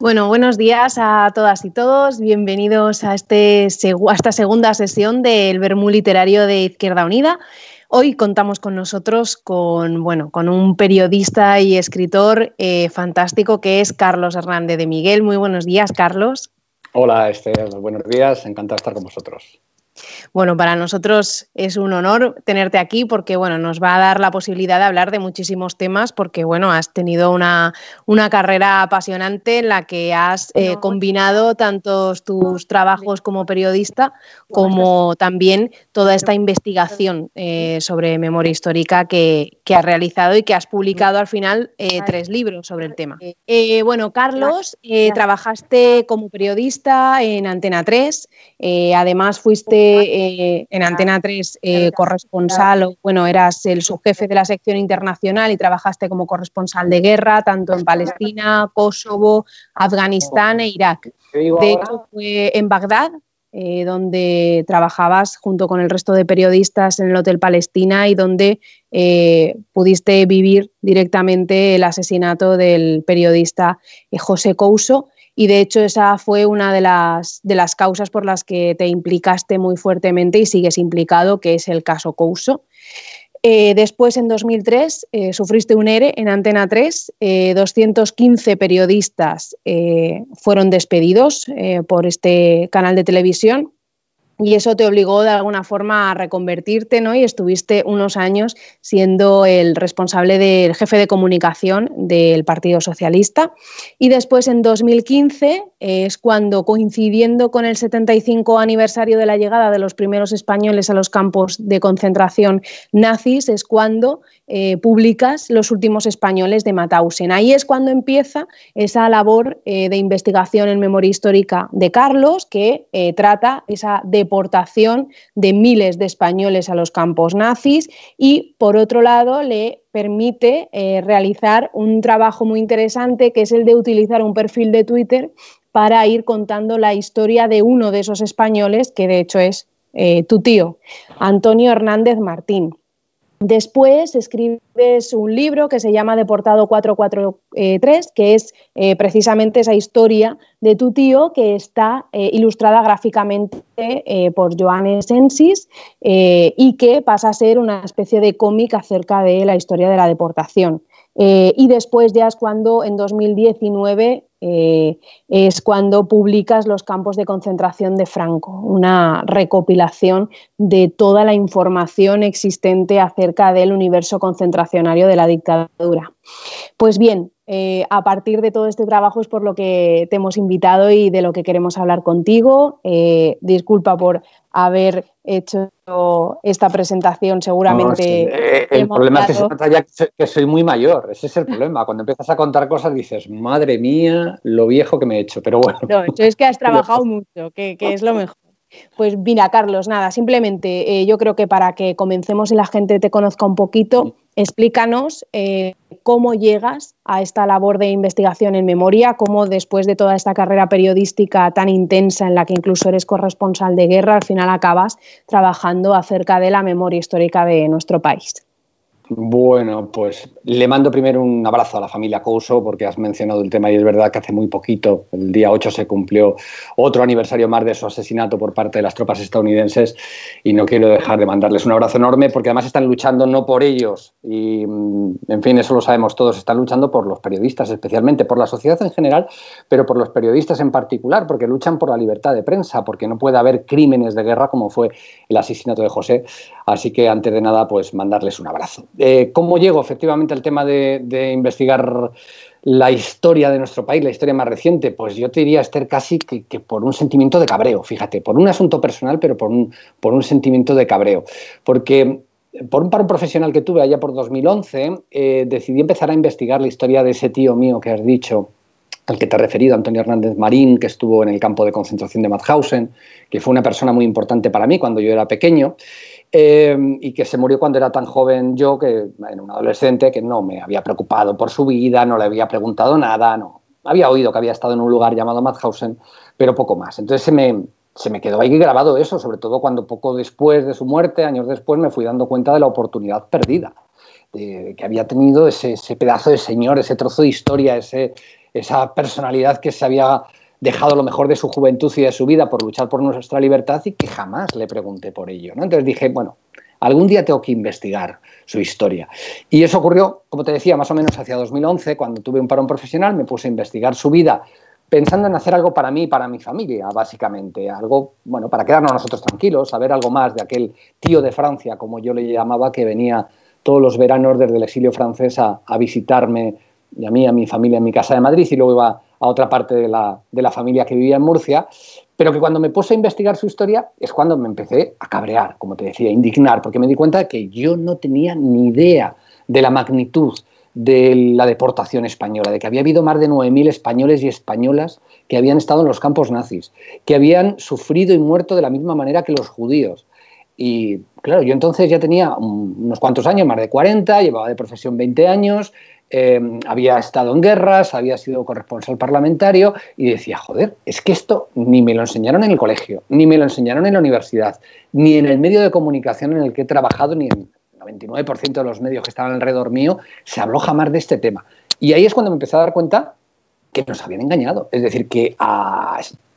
Bueno, buenos días a todas y todos. Bienvenidos a, este, esta segunda sesión del Bermú Literario de Izquierda Unida. Hoy contamos con nosotros con, bueno, con un periodista y escritor eh, fantástico que es Carlos Hernández de Miguel. Muy buenos días, Carlos. Hola, Esther. Buenos días. Encantado de estar con vosotros. Bueno, para nosotros es un honor tenerte aquí porque bueno, nos va a dar la posibilidad de hablar de muchísimos temas porque bueno, has tenido una, una carrera apasionante en la que has eh, combinado tantos tus trabajos como periodista como también toda esta investigación eh, sobre memoria histórica que, que, has realizado y que has publicado al final eh, tres libros sobre el tema. bueno, Carlos, trabajaste como periodista en Antena 3, además fuiste eh, en Antena 3 eh, corresponsal, o bueno, eras el subjefe de la sección internacional y trabajaste como corresponsal de guerra, tanto en Palestina, Kosovo, Afganistán e Irak. De hecho, fue en Bagdad eh, donde trabajabas junto con el resto de periodistas en el Hotel Palestina y donde pudiste vivir directamente el asesinato del periodista José Couso y de hecho esa fue una de las, de las causas por las que te implicaste muy fuertemente y sigues implicado, que es el caso Couso. Eh, después, en 2003, eh, sufriste un ERE en Antena 3. 215 eh, periodistas fueron despedidos por este canal de televisión y eso te obligó de alguna forma a reconvertirte, ¿no? Y estuviste unos años siendo el responsable del jefe de comunicación del Partido Socialista. Y después, en 2015, es cuando, coincidiendo con el 75 aniversario de la llegada de los primeros españoles a los campos de concentración nazis, es cuando eh, publicas Los últimos españoles de Mauthausen. Ahí es cuando empieza esa labor eh, de investigación en memoria histórica de Carlos, que eh, trata esa deportación de miles de españoles a los campos nazis y, por otro lado, le permite realizar un trabajo muy interesante que es el de utilizar un perfil de Twitter para ir contando la historia de uno de esos españoles, que de hecho es tu tío, Antonio Hernández Martín. Después escribes un libro que se llama Deportado 443, que es eh, precisamente esa historia de tu tío que está eh, ilustrada gráficamente eh, por Joan Sensis y que pasa a ser una especie de cómic acerca de la historia de la deportación. Y después ya es cuando en 2019 eh, es cuando publicas Los campos de concentración de Franco, una recopilación de toda la información existente acerca del universo concentracionario de la dictadura. Pues bien, eh, a partir de todo este trabajo es por lo que te hemos invitado y de lo que queremos hablar contigo. Eh, disculpa por haber hecho esta presentación, seguramente. Eh, el problema es que se nota ya que soy muy mayor, ese es el problema. Cuando empiezas a contar cosas dices, madre mía, lo viejo que me he hecho, pero bueno. No, es que has trabajado mucho, que, es lo mejor. Pues mira, Carlos, nada, simplemente yo creo que para que comencemos y la gente te conozca un poquito, Explícanos eh, cómo llegas a esta labor de investigación en memoria, cómo después de toda esta carrera periodística tan intensa en la que incluso eres corresponsal de guerra, al final acabas trabajando acerca de la memoria histórica de nuestro país. Bueno, pues le mando primero un abrazo a la familia Couso porque has mencionado el tema y es verdad que hace muy poquito, el día 8 se cumplió otro aniversario más de su asesinato por parte de las tropas estadounidenses y no quiero dejar de mandarles un abrazo enorme porque además están luchando no por ellos y mm, en fin, eso lo sabemos todos, están luchando por los periodistas especialmente, por la sociedad en general, pero por los periodistas en particular porque luchan por la libertad de prensa, porque no puede haber crímenes de guerra como fue el asesinato de José, así que antes de nada pues mandarles un abrazo. Eh, ¿Cómo llego efectivamente al tema de, investigar la historia de nuestro país, la historia más reciente? Pues yo te diría, Esther, casi que, por un sentimiento de cabreo, fíjate, por un asunto personal, pero por un, sentimiento de cabreo. Porque por un paro profesional que tuve allá por 2011, eh, decidí empezar a investigar la historia de ese tío mío que has dicho, al que te he referido, Antonio Hernández Marín, que estuvo en el campo de concentración de Mauthausen, que fue una persona muy importante para mí cuando yo era pequeño. Em, y que se murió cuando era tan joven yo, que era un adolescente, que no me había preocupado por su vida, no le había preguntado nada, no. Había oído que había estado en un lugar llamado Mauthausen, pero poco más. Entonces se me, se me quedó ahí grabado eso, sobre todo cuando poco después de su muerte, años después, me fui dando cuenta de la oportunidad perdida, de, que había tenido ese, ese pedazo de señor, ese trozo de historia, ese, esa personalidad que se había dejado lo mejor de su juventud y de su vida por luchar por nuestra libertad y que jamás le pregunté por ello. ¿no? Entonces dije, bueno, algún día tengo que investigar su historia. Y eso ocurrió, como te decía, más o menos hacia 2011, cuando tuve un parón profesional, me puse a investigar su vida pensando en hacer algo para mí y para mi familia, básicamente. Algo, bueno, para quedarnos nosotros tranquilos, saber algo más de aquel tío de Francia, como yo le llamaba, que venía todos los veranos desde el exilio francés a, visitarme y a mí, a mi familia en mi casa de Madrid y luego iba a otra parte de la, de la familia que vivía en Murcia, pero que cuando me puse a investigar su historia es cuando me empecé a cabrear, como te decía, a indignar, porque me di cuenta de que yo no tenía ni idea de la magnitud de la deportación española, de que había habido más de 9.000 españoles y españolas que habían estado en los campos nazis, que habían sufrido y muerto de la misma manera que los judíos. Y claro, yo entonces ya tenía unos cuantos años, más de 40, llevaba de profesión 20 años, eh, había estado en guerras, había sido corresponsal parlamentario y decía, joder, es que esto ni me lo enseñaron en el colegio, ni me lo enseñaron en la universidad, ni en el medio de comunicación en el que he trabajado, ni en el 99% de los medios que estaban alrededor mío, se habló jamás de este tema. Y ahí es cuando me empecé a dar cuenta que nos habían engañado. Es decir, que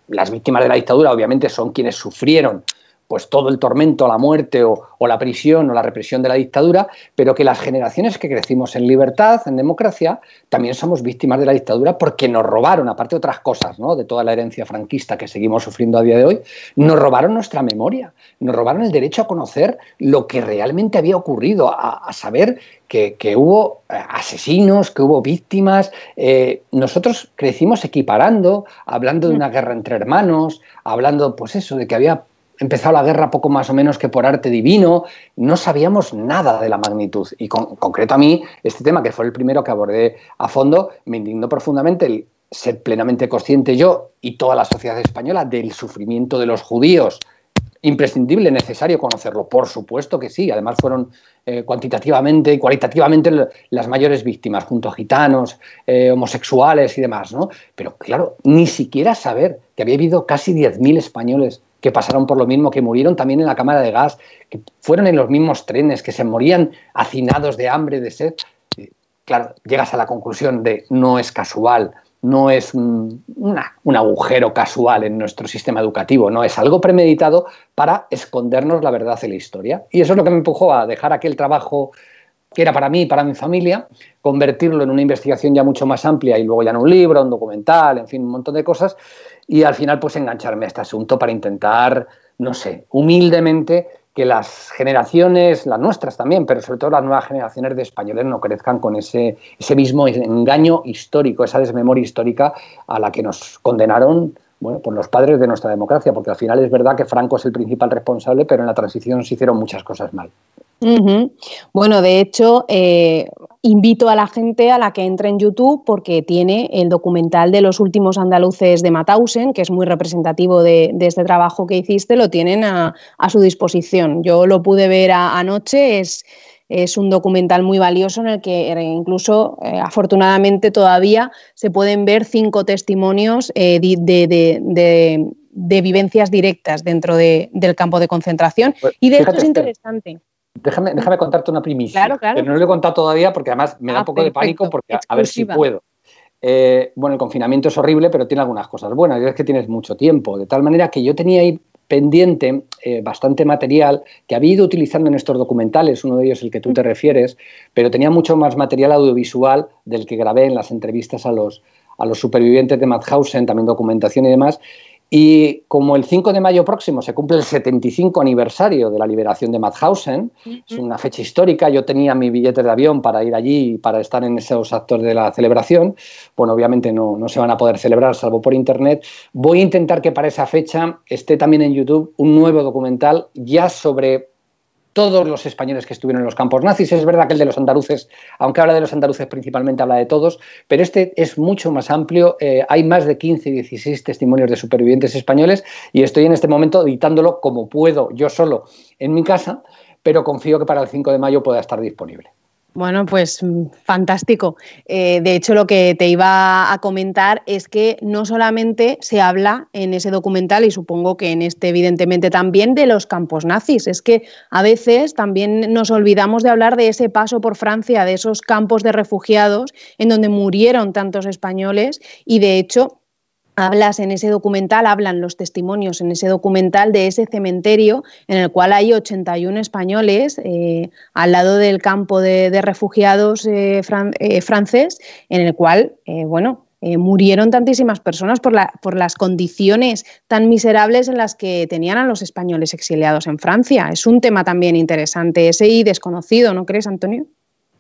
las víctimas de la dictadura obviamente son quienes sufrieron pues todo el tormento, la muerte o, la prisión o la represión de la dictadura, pero que las generaciones que crecimos en libertad, en democracia, también somos víctimas de la dictadura porque nos robaron, aparte de otras cosas, ¿no? de toda la herencia franquista que seguimos sufriendo a día de hoy, nos robaron nuestra memoria, nos robaron el derecho a conocer lo que realmente había ocurrido, a, saber que, hubo eh, asesinos, que hubo víctimas. Eh, nosotros crecimos equiparando, hablando de mm. una guerra entre hermanos, hablando, pues eso, de que había empezado la guerra poco más o menos que por arte divino, no sabíamos nada de la magnitud. Y con, concreto a mí, este tema, que fue el primero que abordé a fondo, me indignó profundamente el ser plenamente consciente yo y toda la sociedad española del sufrimiento de los judíos. Imprescindible, necesario conocerlo, por supuesto que sí. Además fueron eh, cuantitativamente y cualitativamente las mayores víctimas, junto a gitanos, eh, homosexuales y demás, ¿no? Pero claro, ni siquiera saber que había habido casi 10.000 españoles que pasaron por lo mismo, que murieron también en la cámara de gas, que fueron en los mismos trenes, que se morían hacinados de hambre, de sed. Claro, llegas a la conclusión de no es casual, no es un, agujero casual en nuestro sistema educativo, no es algo premeditado para escondernos la verdad de la historia. Y eso es lo que me empujó a dejar aquel trabajo que era para mí y para mi familia, convertirlo en una investigación ya mucho más amplia y luego ya en un libro, un documental, en fin, un montón de cosas, y al final pues engancharme a este asunto para intentar, no sé, humildemente que las generaciones, las nuestras también, pero sobre todo las nuevas generaciones de españoles no crezcan con ese, ese mismo engaño histórico, esa desmemoria histórica a la que nos condenaron bueno, por los padres de nuestra democracia, porque al final es verdad que Franco es el principal responsable, pero en la transición se hicieron muchas cosas mal. Bueno, de hecho, eh, invito a la gente a la que entre en YouTube porque tiene el documental de los últimos andaluces de Matausen, que es muy representativo de, este trabajo que hiciste, lo tienen a, su disposición. Yo lo pude ver anoche, es, es, un documental muy valioso en el que eh, incluso, eh, afortunadamente, todavía se pueden ver cinco testimonios de, de, vivencias directas dentro del campo de concentración. Pues y de esto es interesante. Déjame, déjame contarte una primicia. Claro, claro. Pero no lo he contado todavía porque además me da ah, un poco de pánico porque a ver si puedo. Eh, bueno, el confinamiento es horrible, pero tiene algunas cosas buenas. Y es que tienes mucho tiempo. De tal manera que yo tenía ahí pendiente eh, bastante material que había ido utilizando en estos documentales, uno de ellos el que tú te refieres, pero tenía mucho más material audiovisual del que grabé en las entrevistas a los, a los supervivientes de Mauthausen, también documentación y demás. Y como el 5 de mayo próximo se cumple el 75 aniversario de la liberación de Mauthausen, es una fecha histórica, yo tenía mi billete de avión para ir allí y para estar en esos actos de la celebración, bueno, obviamente no, no se van a poder celebrar salvo por internet, voy a intentar que para esa fecha esté también en YouTube un nuevo documental ya sobre todos los españoles que estuvieron en los campos nazis. Es verdad que el de los andaluces, aunque habla de los andaluces principalmente, habla de todos, pero este es mucho más amplio. Eh, hay más de 15 y 16 testimonios de supervivientes españoles y estoy en este momento editándolo como puedo, yo solo, en mi casa, pero confío que para el 5 de mayo pueda estar disponible. Bueno, pues mm, fantástico. Eh, de hecho, lo que te iba a comentar es que no solamente se habla en ese documental, y supongo que en este evidentemente también, de los campos nazis, es que a veces también nos olvidamos de hablar de ese paso por Francia, de esos campos de refugiados en donde murieron tantos españoles y de hecho hablas en ese documental, hablan los testimonios en ese documental de ese cementerio en el cual hay 81 españoles eh, al lado del campo de, refugiados eh, eh, francés, en el cual, bueno, murieron tantísimas personas por, la, por las condiciones tan miserables en las que tenían a los españoles exiliados en Francia. Es un tema también interesante, ese y desconocido, ¿no crees, Antonio?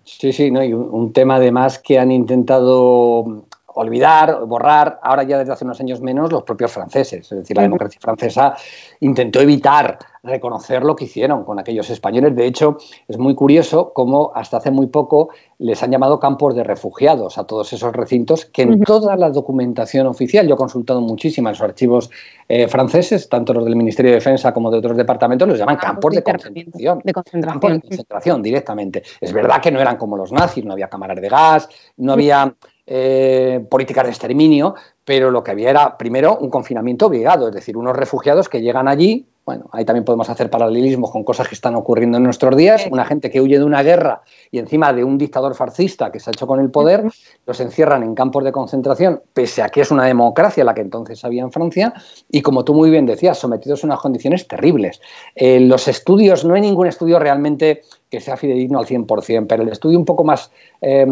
Sí, sí, no, y un tema además que han intentado olvidar, borrar, ahora ya desde hace unos años menos, los propios franceses. Es decir, la democracia francesa intentó evitar reconocer lo que hicieron con aquellos españoles. De hecho, es muy curioso cómo hasta hace muy poco les han llamado campos de refugiados a todos esos recintos que en toda la documentación oficial, yo he consultado muchísimo en los archivos eh, franceses, tanto los del Ministerio de Defensa como de otros departamentos, los llaman campos de concentración. De concentración. Campos de concentración directamente. Es verdad que no eran como los nazis, no había cámaras de gas, no había eh, políticas de exterminio, pero lo que había era, primero, un confinamiento obligado, es decir, unos refugiados que llegan allí, bueno, ahí también podemos hacer paralelismos con cosas que están ocurriendo en nuestros días, una gente que huye de una guerra y encima de un dictador fascista que se ha hecho con el poder, los encierran en campos de concentración, pese a que es una democracia la que entonces había en Francia, y como tú muy bien decías, sometidos a unas condiciones terribles. Eh, los estudios, no hay ningún estudio realmente que sea fidedigno al 100%, pero el estudio un poco más eh,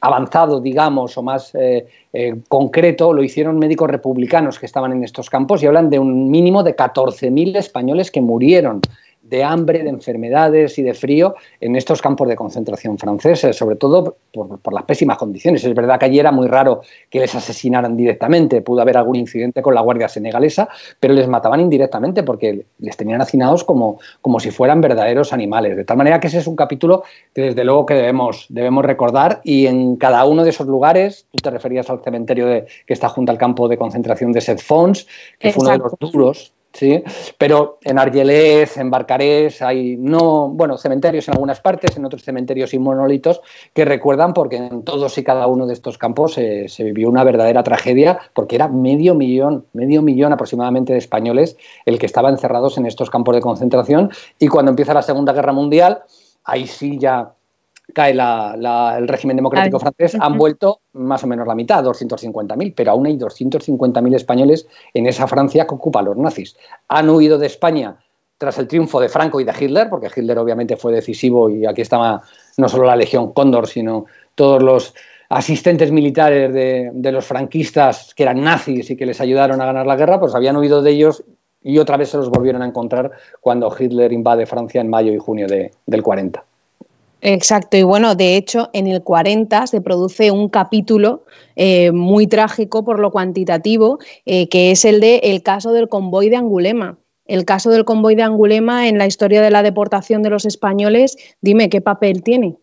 avanzado, digamos, o más eh, eh, concreto, lo hicieron médicos republicanos que estaban en estos campos y hablan de un mínimo de 14.000 españoles que murieron de hambre, de enfermedades y de frío en estos campos de concentración franceses, sobre todo por, las pésimas condiciones. Es verdad que allí era muy raro que les asesinaran directamente, pudo haber algún incidente con la Guardia Senegalesa, pero les mataban indirectamente porque les tenían hacinados como, como si fueran verdaderos animales. De tal manera que ese es un capítulo que desde luego que debemos, debemos recordar y en cada uno de esos lugares, tú te referías al cementerio de, que está junto al campo de concentración de Set-Fons, que fue uno de los duros ¿sí? Pero en Argelés, en Barcarés, hay no, bueno, cementerios en algunas partes, en otros cementerios y monolitos que recuerdan porque en todos y cada uno de estos campos se vivió una verdadera tragedia porque era medio millón, medio millón aproximadamente de españoles el que estaban encerrados en estos campos de concentración y cuando empieza la Segunda Guerra Mundial, ahí sí ya cae el régimen democrático francés, han vuelto más o menos la mitad, 250.000, pero aún hay 250.000 españoles en esa Francia que ocupa los nazis. Han huido de España tras el triunfo de Franco y de Hitler, porque Hitler obviamente fue decisivo y aquí estaba no solo la Legión Cóndor, sino todos los asistentes militares de, los franquistas que eran nazis y que les ayudaron a ganar la guerra, pues habían huido de ellos y otra vez se los volvieron a encontrar cuando Hitler invade Francia en mayo y junio del 40. Exacto, y bueno, de hecho, en el 40 se produce un capítulo eh, muy trágico por lo cuantitativo, eh, que es el de el caso del convoy de Angulema. El caso del convoy de Angulema en la historia de la deportación de los españoles, dime qué papel tiene.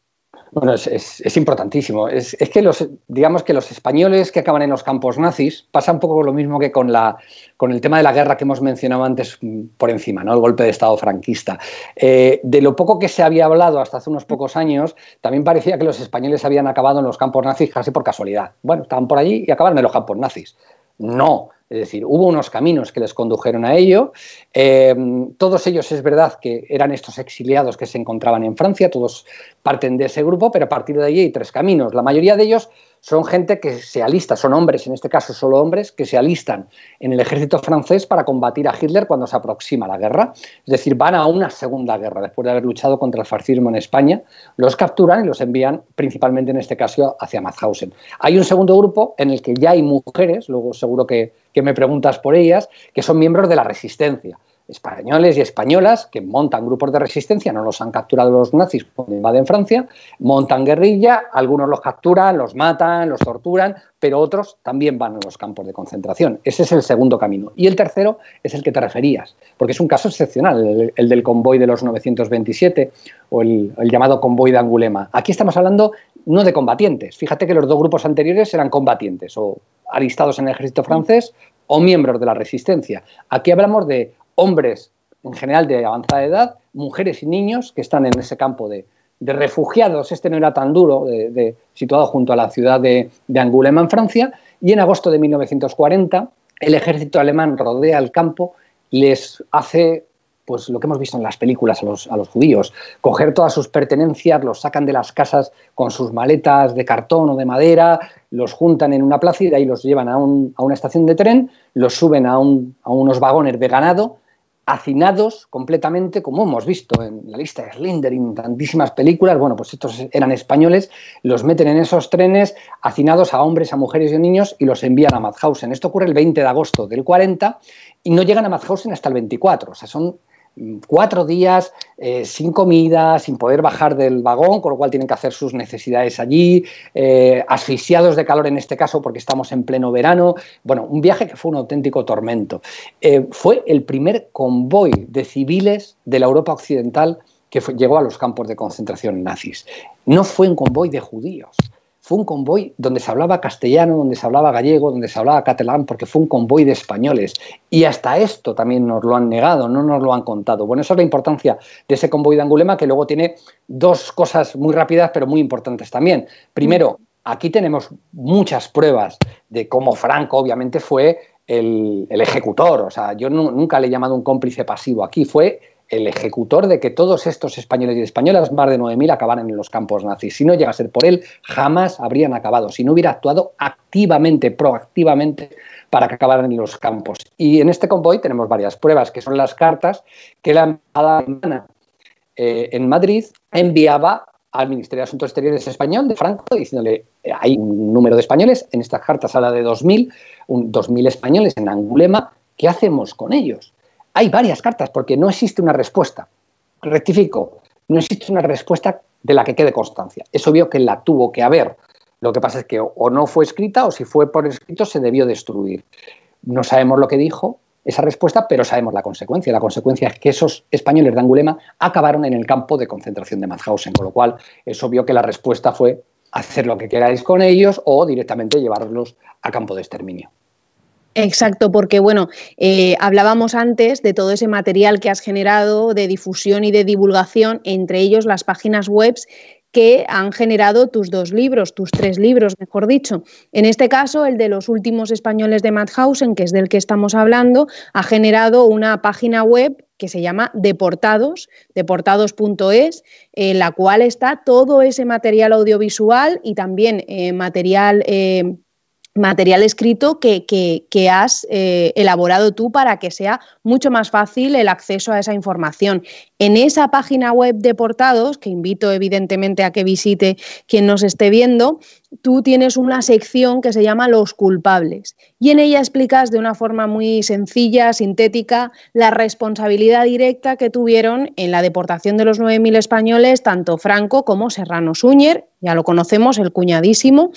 Bueno, es, importantísimo. Es, que los, digamos que los españoles que acaban en los campos nazis pasa un poco lo mismo que con, la, con el tema de la guerra que hemos mencionado antes mm, por encima, ¿no? El golpe de Estado franquista. Eh, de lo poco que se había hablado hasta hace unos pocos años, también parecía que los españoles habían acabado en los campos nazis casi por casualidad. Bueno, estaban por allí y acabaron en los campos nazis. No, es decir, hubo unos caminos que les condujeron a ello. Eh, todos ellos es verdad que eran estos exiliados que se encontraban en Francia, todos parten de ese grupo, pero a partir de allí hay tres caminos. La mayoría de ellos son gente que se alista, son hombres, en este caso solo hombres, que se alistan en el ejército francés para combatir a Hitler cuando se aproxima la guerra. Es decir, van a una segunda guerra después de haber luchado contra el fascismo en España, los capturan y los envían principalmente en este caso hacia Mauthausen. Hay un segundo grupo en el que ya hay mujeres, luego seguro que, que me preguntas por ellas, que son miembros de la resistencia españoles y españolas que montan grupos de resistencia, no los han capturado los nazis cuando invaden Francia, montan guerrilla, algunos los capturan, los matan, los torturan, pero otros también van a los campos de concentración. Ese es el segundo camino. Y el tercero es el que te referías, porque es un caso excepcional, el, del convoy de los 927 o el, el llamado convoy de Angulema. Aquí estamos hablando no de combatientes. Fíjate que los dos grupos anteriores eran combatientes o alistados en el ejército francés o miembros de la resistencia. Aquí hablamos de hombres en general de avanzada edad, mujeres y niños que están en ese campo de, de refugiados, este no era tan duro, situado junto a la ciudad de, de Angulema en Francia, y en agosto de 1940 el ejército alemán rodea el campo, les hace pues lo que hemos visto en las películas a los, a los, judíos, coger todas sus pertenencias, los sacan de las casas con sus maletas de cartón o de madera, los juntan en una plaza y de ahí los llevan a, una estación de tren, los suben a, a unos vagones de ganado hacinados completamente, como hemos visto en la lista de Slinder en tantísimas películas, bueno, pues estos eran españoles, los meten en esos trenes hacinados a hombres, a mujeres y a niños y los envían a Mauthausen. Esto ocurre el 20 de agosto del 40 y no llegan a Mauthausen hasta el 24, o sea, son cuatro días eh, sin comida, sin poder bajar del vagón, con lo cual tienen que hacer sus necesidades allí, eh, asfixiados de calor en este caso porque estamos en pleno verano. Bueno, un viaje que fue un auténtico tormento. Eh, fue el primer convoy de civiles de la Europa Occidental que llegó a los campos de concentración nazis. No fue un convoy de judíos fue un convoy donde se hablaba castellano, donde se hablaba gallego, donde se hablaba catalán, porque fue un convoy de españoles. Y hasta esto también nos lo han negado, no nos lo han contado. Bueno, esa es la importancia de ese convoy de Angulema, que luego tiene dos cosas muy rápidas, pero muy importantes también. Primero, aquí tenemos muchas pruebas de cómo Franco, obviamente, fue el, el ejecutor. O sea, yo nunca le he llamado un cómplice pasivo aquí, fue el ejecutor de que todos estos españoles y españolas, más de 9.000, acabaran en los campos nazis. Si no llega a ser por él, jamás habrían acabado, si no hubiera actuado activamente, proactivamente, para que acabaran en los campos. Y en este convoy tenemos varias pruebas, que son las cartas que la embajada alemana eh, en Madrid enviaba al Ministerio de Asuntos Exteriores español de Franco diciéndole eh, hay un número de españoles, en estas cartas habla de 2.000, 2.000 españoles en Angulema, ¿qué hacemos con ellos? Hay varias cartas porque no existe una respuesta. Rectifico, no existe una respuesta de la que quede constancia. Es obvio que la tuvo que haber. Lo que pasa es que o no fue escrita o si fue por escrito se debió destruir. No sabemos lo que dijo esa respuesta, pero sabemos la consecuencia. La consecuencia es que esos españoles de Angulema acabaron en el campo de concentración de Mauthausen, con lo cual es obvio que la respuesta fue hacer lo que queráis con ellos o directamente llevarlos a campo de exterminio. Exacto, porque bueno, eh, hablábamos antes de todo ese material que has generado de difusión y de divulgación, entre ellos las páginas web que han generado tus dos libros, tus tres libros, mejor dicho. En este caso, el de los últimos españoles de Madhausen, que es del que estamos hablando, ha generado una página web que se llama Deportados, deportados.es, en la cual está todo ese material audiovisual y también eh, material eh, material escrito que, has eh, elaborado tú para que sea mucho más fácil el acceso a esa información. En esa página web de portados, que invito evidentemente a que visite quien nos esté viendo, tú tienes una sección que se llama Los culpables y en ella explicas de una forma muy sencilla, sintética, la responsabilidad directa que tuvieron en la deportación de los 9.000 españoles, tanto Franco como Serrano Suñer, ya lo conocemos, el cuñadísimo,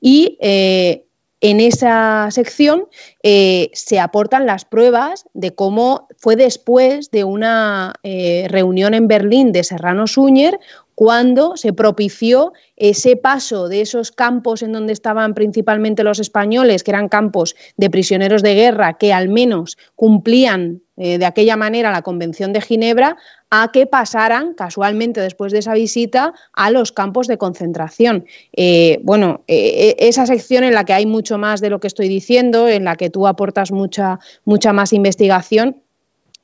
y eh, en esa sección eh, se aportan las pruebas de cómo fue después de una eh, reunión en Berlín de Serrano Suñer cuando se propició ese paso de esos campos en donde estaban principalmente los españoles, que eran campos de prisioneros de guerra que al menos cumplían eh, de aquella manera la Convención de Ginebra, a que pasaran casualmente después de esa visita a los campos de concentración. Eh, bueno, eh, esa sección en la que hay mucho más de lo que estoy diciendo, en la que tú aportas mucha, mucha más investigación,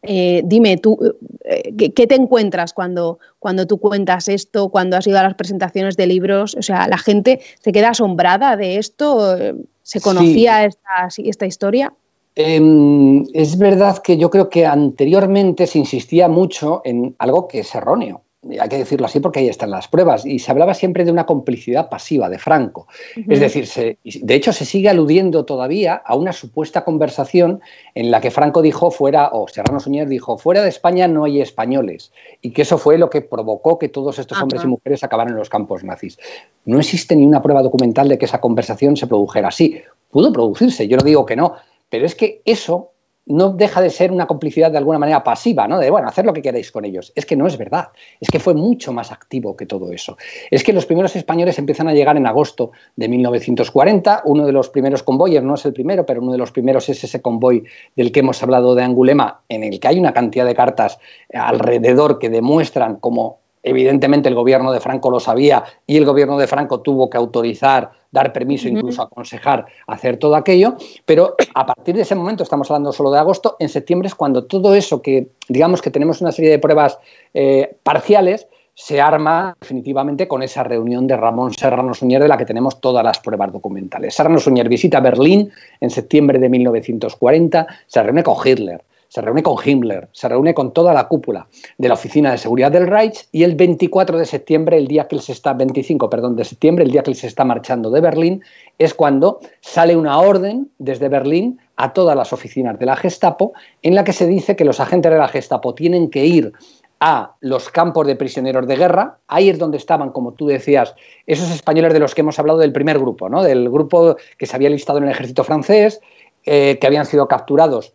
eh, dime, tú, eh, ¿qué, te encuentras cuando, cuando tú cuentas esto, cuando has ido a las presentaciones de libros? O sea, ¿la gente se queda asombrada de esto? ¿Se conocía esta, esta, historia? Em, es verdad que yo creo que anteriormente se insistía mucho en algo que es erróneo hay que decirlo así porque ahí están las pruebas, y se hablaba siempre de una complicidad pasiva de Franco. Es decir, de hecho se sigue aludiendo todavía a una supuesta conversación en la que Franco dijo fuera, o Serrano Suñer dijo, fuera de España no hay españoles, y que eso fue lo que provocó que todos estos hombres y mujeres acabaran en los campos nazis. No existe ni una prueba documental de que esa conversación se produjera así. Pudo producirse, yo no digo que no, pero es que eso no deja de ser una complicidad de alguna manera pasiva, ¿no? De, bueno, hacer lo que queráis con ellos. Es que no es verdad. Es que fue mucho más activo que todo eso. Es que los primeros españoles empiezan a llegar en agosto de 1940. Uno de los primeros convoyes, no es el primero, pero uno de los primeros es ese convoy del que hemos hablado de Angulema, en el que hay una cantidad de cartas alrededor que demuestran cómo Evidentemente el gobierno de Franco lo sabía y el gobierno de Franco tuvo que autorizar, dar permiso, incluso aconsejar hacer todo aquello, pero a partir de ese momento, estamos hablando solo de agosto, en septiembre es cuando todo eso que, digamos que tenemos una serie de pruebas eh, parciales, se arma definitivamente con esa reunión de Ramón Serrano Suñer de la que tenemos todas las pruebas documentales. Serrano Suñer visita Berlín en septiembre de 1940, se reúne con Hitler, se reúne con Himmler, se reúne con toda la cúpula de la Oficina de Seguridad del Reich y el 24 de septiembre, el día que él se está, 25, perdón, de septiembre, el día que él se está marchando de Berlín, es cuando sale una orden desde Berlín a todas las oficinas de la Gestapo en la que se dice que los agentes de la Gestapo tienen que ir a los campos de prisioneros de guerra. Ahí es donde estaban, como tú decías, esos españoles de los que hemos hablado del primer grupo, ¿no? del grupo que se había listado en el ejército francés, eh, que habían sido capturados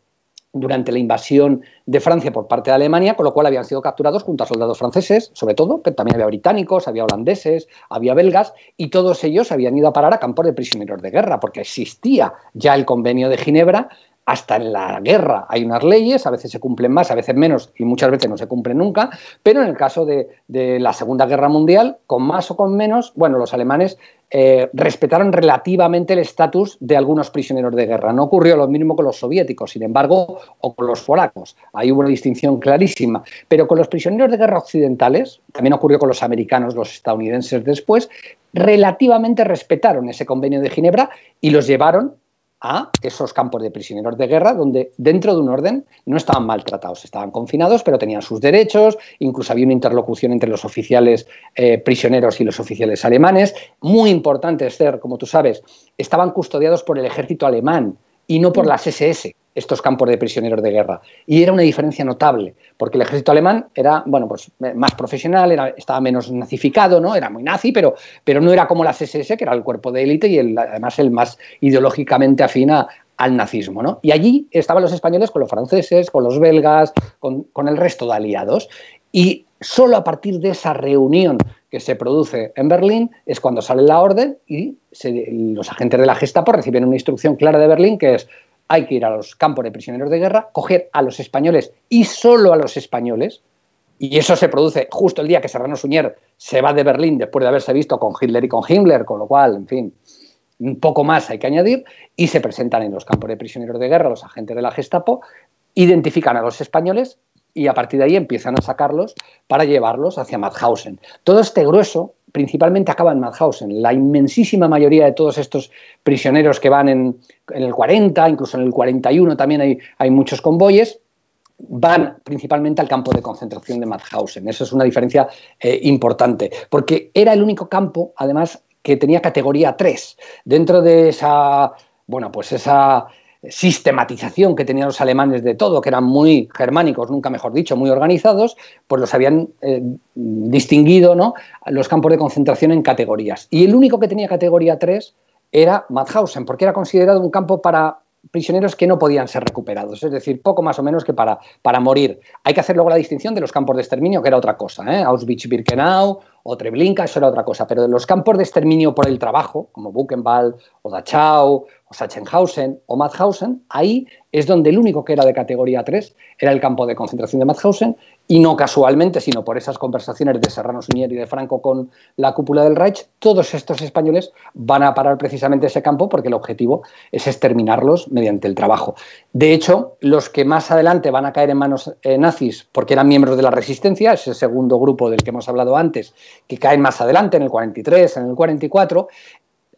durante la invasión de Francia por parte de Alemania, con lo cual habían sido capturados junto a soldados franceses, sobre todo, pero también había británicos, había holandeses, había belgas, y todos ellos habían ido a parar a campos de prisioneros de guerra, porque existía ya el convenio de Ginebra hasta en la guerra hay unas leyes, a veces se cumplen más, a veces menos y muchas veces no se cumplen nunca, pero en el caso de, la Segunda Guerra Mundial, con más o con menos, bueno, los alemanes eh, respetaron relativamente el estatus de algunos prisioneros de guerra. No ocurrió lo mismo con los soviéticos, sin embargo, o con los polacos. Ahí hubo una distinción clarísima. Pero con los prisioneros de guerra occidentales, también ocurrió con los americanos, los estadounidenses después, relativamente respetaron ese convenio de Ginebra y los llevaron a esos campos de prisioneros de guerra donde dentro de un orden no estaban maltratados, estaban confinados, pero tenían sus derechos, incluso había una interlocución entre los oficiales eh, prisioneros y los oficiales alemanes. Muy importante, ser, como tú sabes, estaban custodiados por el ejército alemán y no por las SS estos campos de prisioneros de guerra. Y era una diferencia notable, porque el ejército alemán era, bueno, pues más profesional, era, estaba menos nazificado, ¿no? Era muy nazi, pero, pero no era como las SS, que era el cuerpo de élite y además el más ideológicamente afina al nazismo, ¿no? Y allí estaban los españoles con los franceses, con los belgas, con, el resto de aliados. Y solo a partir de esa reunión que se produce en Berlín es cuando sale la orden y los agentes de la Gestapo reciben una instrucción clara de Berlín que es hay que ir a los campos de prisioneros de guerra, coger a los españoles y solo a los españoles, y eso se produce justo el día que Serrano Suñer se va de Berlín después de haberse visto con Hitler y con Himmler, con lo cual, en fin, un poco más hay que añadir, y se presentan en los campos de prisioneros de guerra los agentes de la Gestapo, identifican a los españoles y a partir de ahí empiezan a sacarlos para llevarlos hacia Mauthausen. Todo este grueso principalmente acaba en Mauthausen. La inmensísima mayoría de todos estos prisioneros que van en, el 40, incluso en el 41 también hay, hay muchos convoyes, van principalmente al campo de concentración de Mauthausen. Eso es una diferencia eh, importante, porque era el único campo, además, que tenía categoría 3. Dentro de esa, bueno, pues esa sistematización que tenían los alemanes de todo, que eran muy germánicos, nunca mejor dicho, muy organizados, pues los habían eh, distinguido ¿no? los campos de concentración en categorías. Y el único que tenía categoría 3 era Mauthausen, porque era considerado un campo para prisioneros que no podían ser recuperados, es decir, poco más o menos que para, para morir. Hay que hacer luego la distinción de los campos de exterminio, que era otra cosa, ¿eh? Auschwitz-Birkenau o Treblinka, eso era otra cosa, pero de los campos de exterminio por el trabajo, como Buchenwald o Dachau o Sachsenhausen o Mauthausen, ahí es donde el único que era de categoría 3 era el campo de concentración de Mauthausen y no casualmente, sino por esas conversaciones de Serrano Suñer y de Franco con la cúpula del Reich, todos estos españoles van a parar precisamente ese campo porque el objetivo es exterminarlos mediante el trabajo. De hecho, los que más adelante van a caer en manos eh, nazis porque eran miembros de la resistencia, ese segundo grupo del que hemos hablado antes, que caen más adelante, en el 43, en el 44,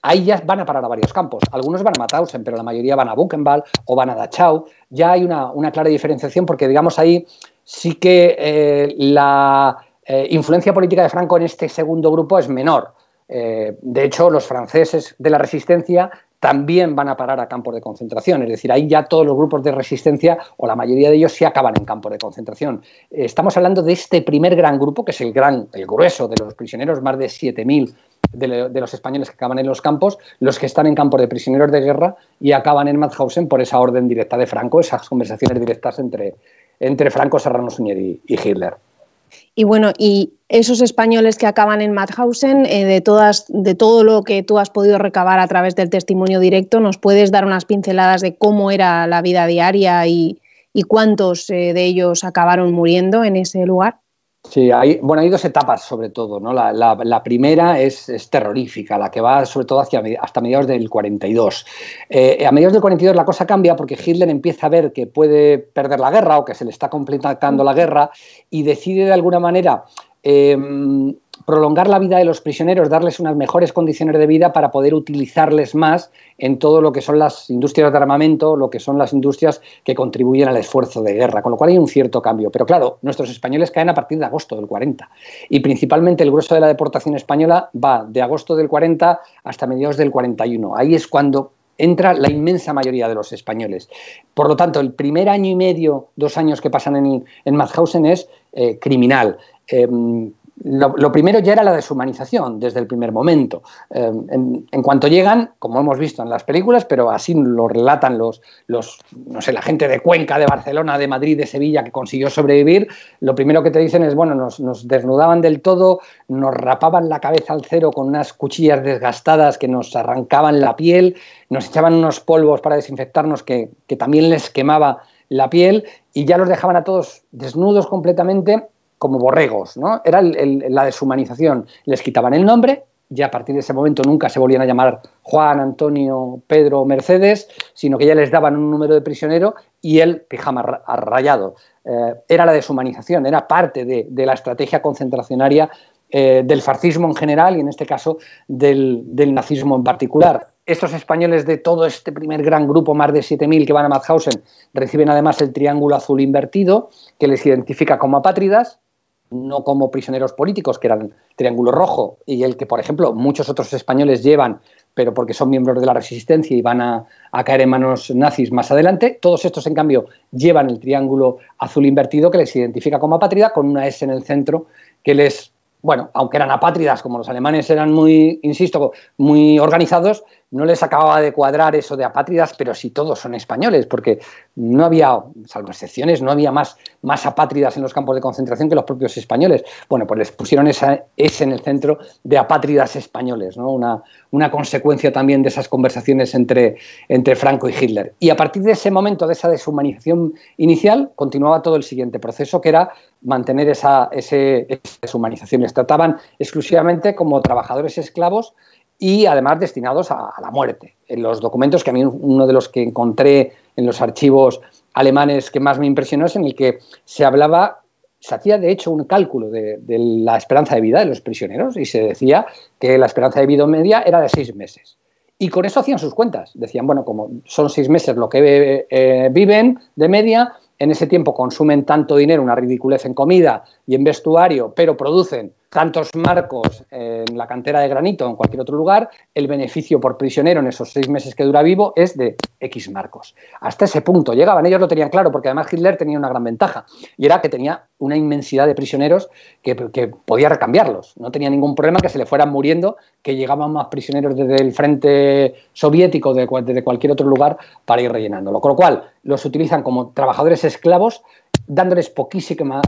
ahí ya van a parar a varios campos. Algunos van a Mauthausen, pero la mayoría van a Buchenwald o van a Dachau. Ya hay una, una clara diferenciación porque, digamos, ahí sí que eh, la eh, influencia política de Franco en este segundo grupo es menor. Eh, de hecho, los franceses de la resistencia también van a parar a campos de concentración. Es decir, ahí ya todos los grupos de resistencia, o la mayoría de ellos, sí acaban en campos de concentración. estamos hablando de este primer gran grupo, que es el gran, el grueso de los prisioneros, más de 7.000 de, los españoles que acaban en los campos, los que están en campos de prisioneros de guerra y acaban en Mauthausen por esa orden directa de Franco, esas conversaciones directas entre, entre Franco, Serrano Suñer y, Hitler. Y bueno, y esos españoles que acaban en Mauthausen, eh, de, todas, de todo lo que tú has podido recabar a través del testimonio directo, ¿nos puedes dar unas pinceladas de cómo era la vida diaria y, cuántos eh, de ellos acabaron muriendo en ese lugar? Sí, hay, bueno, hay dos etapas sobre todo. ¿no? La, primera es, terrorífica, la que va sobre todo hacia, hasta mediados del 42. Eh, a mediados del 42 la cosa cambia porque Hitler empieza a ver que puede perder la guerra o que se le está completando la guerra y decide de alguna manera eh, prolongar la vida de los prisioneros, darles unas mejores condiciones de vida para poder utilizarles más en todo lo que son las industrias de armamento, lo que son las industrias que contribuyen al esfuerzo de guerra, con lo cual hay un cierto cambio. Pero claro, nuestros españoles caen a partir de agosto del 40 y principalmente el grueso de la deportación española va de agosto del 40 hasta mediados del 41. Ahí es cuando entra la inmensa mayoría de los españoles. Por lo tanto, el primer año y medio, dos años que pasan en, en Mauthausen es eh, criminal. Em, lo, primero ya era la deshumanización desde el primer momento. Eh, en, cuanto llegan, como hemos visto en las películas, pero así lo relatan los, los, no sé, la gente de Cuenca, de Barcelona, de Madrid, de Sevilla que consiguió sobrevivir, lo primero que te dicen es, bueno, nos, nos desnudaban del todo, nos rapaban la cabeza al cero con unas cuchillas desgastadas que nos arrancaban la piel, nos echaban unos polvos para desinfectarnos que, que también les quemaba la piel y ya los dejaban a todos desnudos completamente como borregos, ¿no? Era la deshumanización. Les quitaban el nombre, ya a partir de ese momento nunca se volvían a llamar Juan, Antonio, Pedro, Mercedes, sino que ya les daban un número de prisionero y el pijama rayado. Eh, era la deshumanización, era parte de, la estrategia concentracionaria eh, del fascismo en general y en este caso del, del, nazismo en particular. Estos españoles de todo este primer gran grupo, más de 7.000 que van a Mauthausen, reciben además el triángulo azul invertido que les identifica como apátridas no como prisioneros políticos, que eran Triángulo Rojo, y el que, por ejemplo, muchos otros españoles llevan, pero porque son miembros de la resistencia y van a, caer en manos nazis más adelante. Todos estos, en cambio, llevan el Triángulo Azul invertido, que les identifica como apátrida, con una S en el centro, que les, bueno, aunque eran apátridas, como los alemanes eran muy, insisto, muy organizados, no les acababa de cuadrar eso de apátridas, pero si todos son españoles, porque no había, salvo excepciones, no había más, más apátridas en los campos de concentración que los propios españoles. Bueno, pues les pusieron esa, ese en el centro de apátridas españoles, ¿no? una, una consecuencia también de esas conversaciones entre, entre Franco y Hitler. Y a partir de ese momento, de esa deshumanización inicial, continuaba todo el siguiente proceso, que era mantener esa, esa deshumanización. Les trataban exclusivamente como trabajadores esclavos y además destinados a, la muerte. En los documentos que a mí uno de los que encontré en los archivos alemanes que más me impresionó es en el que se hablaba, se hacía de hecho un cálculo de, la esperanza de vida de los prisioneros y se decía que la esperanza de vida media era de seis meses. Y con eso hacían sus cuentas. Decían, bueno, como son seis meses lo que eh, viven de media, en ese tiempo consumen tanto dinero, una ridiculez en comida y en vestuario, pero producen tantos marcos en la cantera de granito o en cualquier otro lugar, el beneficio por prisionero en esos seis meses que dura vivo es de X marcos. Hasta ese punto llegaban, ellos lo tenían claro, porque además Hitler tenía una gran ventaja, y era que tenía una inmensidad de prisioneros que, podía recambiarlos. No tenía ningún problema que se le fueran muriendo, que llegaban más prisioneros desde el frente soviético, de, desde cualquier otro lugar, para ir rellenándolo. Con lo cual, los utilizan como trabajadores esclavos, dándoles poquísima,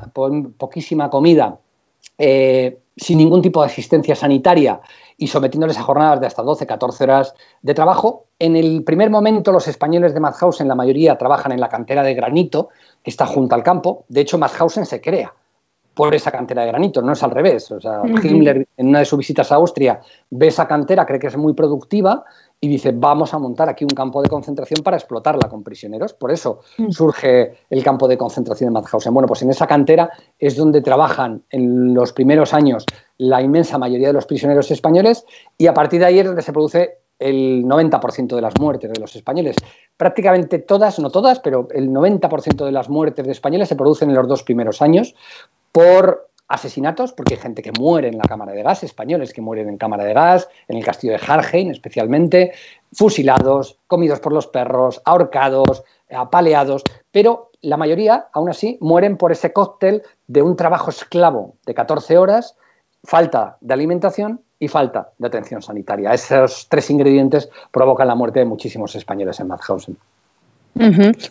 poquísima comida eh, sin ningún tipo de asistencia sanitaria y sometiéndoles a jornadas de hasta 12, 14 horas de trabajo. En el primer momento los españoles de Mauthausen, la mayoría, trabajan en la cantera de granito que está junto al campo. De hecho, Mauthausen se crea por esa cantera de granito, no es al revés. O sea, Himmler en una de sus visitas a Austria ve esa cantera, cree que es muy productiva y dice, vamos a montar aquí un campo de concentración para explotarla con prisioneros. Por eso mm. surge el campo de concentración de Mauthausen. Bueno, pues en esa cantera es donde trabajan en los primeros años la inmensa mayoría de los prisioneros españoles y a partir de ahí es donde se produce el 90% de las muertes de los españoles. Prácticamente todas, no todas, pero el 90% de las muertes de españoles se producen en los dos primeros años por asesinatos, porque hay gente que muere en la cámara de gas, españoles que mueren en cámara de gas, en el castillo de Harheim especialmente, fusilados, comidos por los perros, ahorcados, apaleados, pero la mayoría, aún así, mueren por ese cóctel de un trabajo esclavo de 14 horas, falta de alimentación y falta de atención sanitaria. Esos tres ingredientes provocan la muerte de muchísimos españoles en Mauthausen.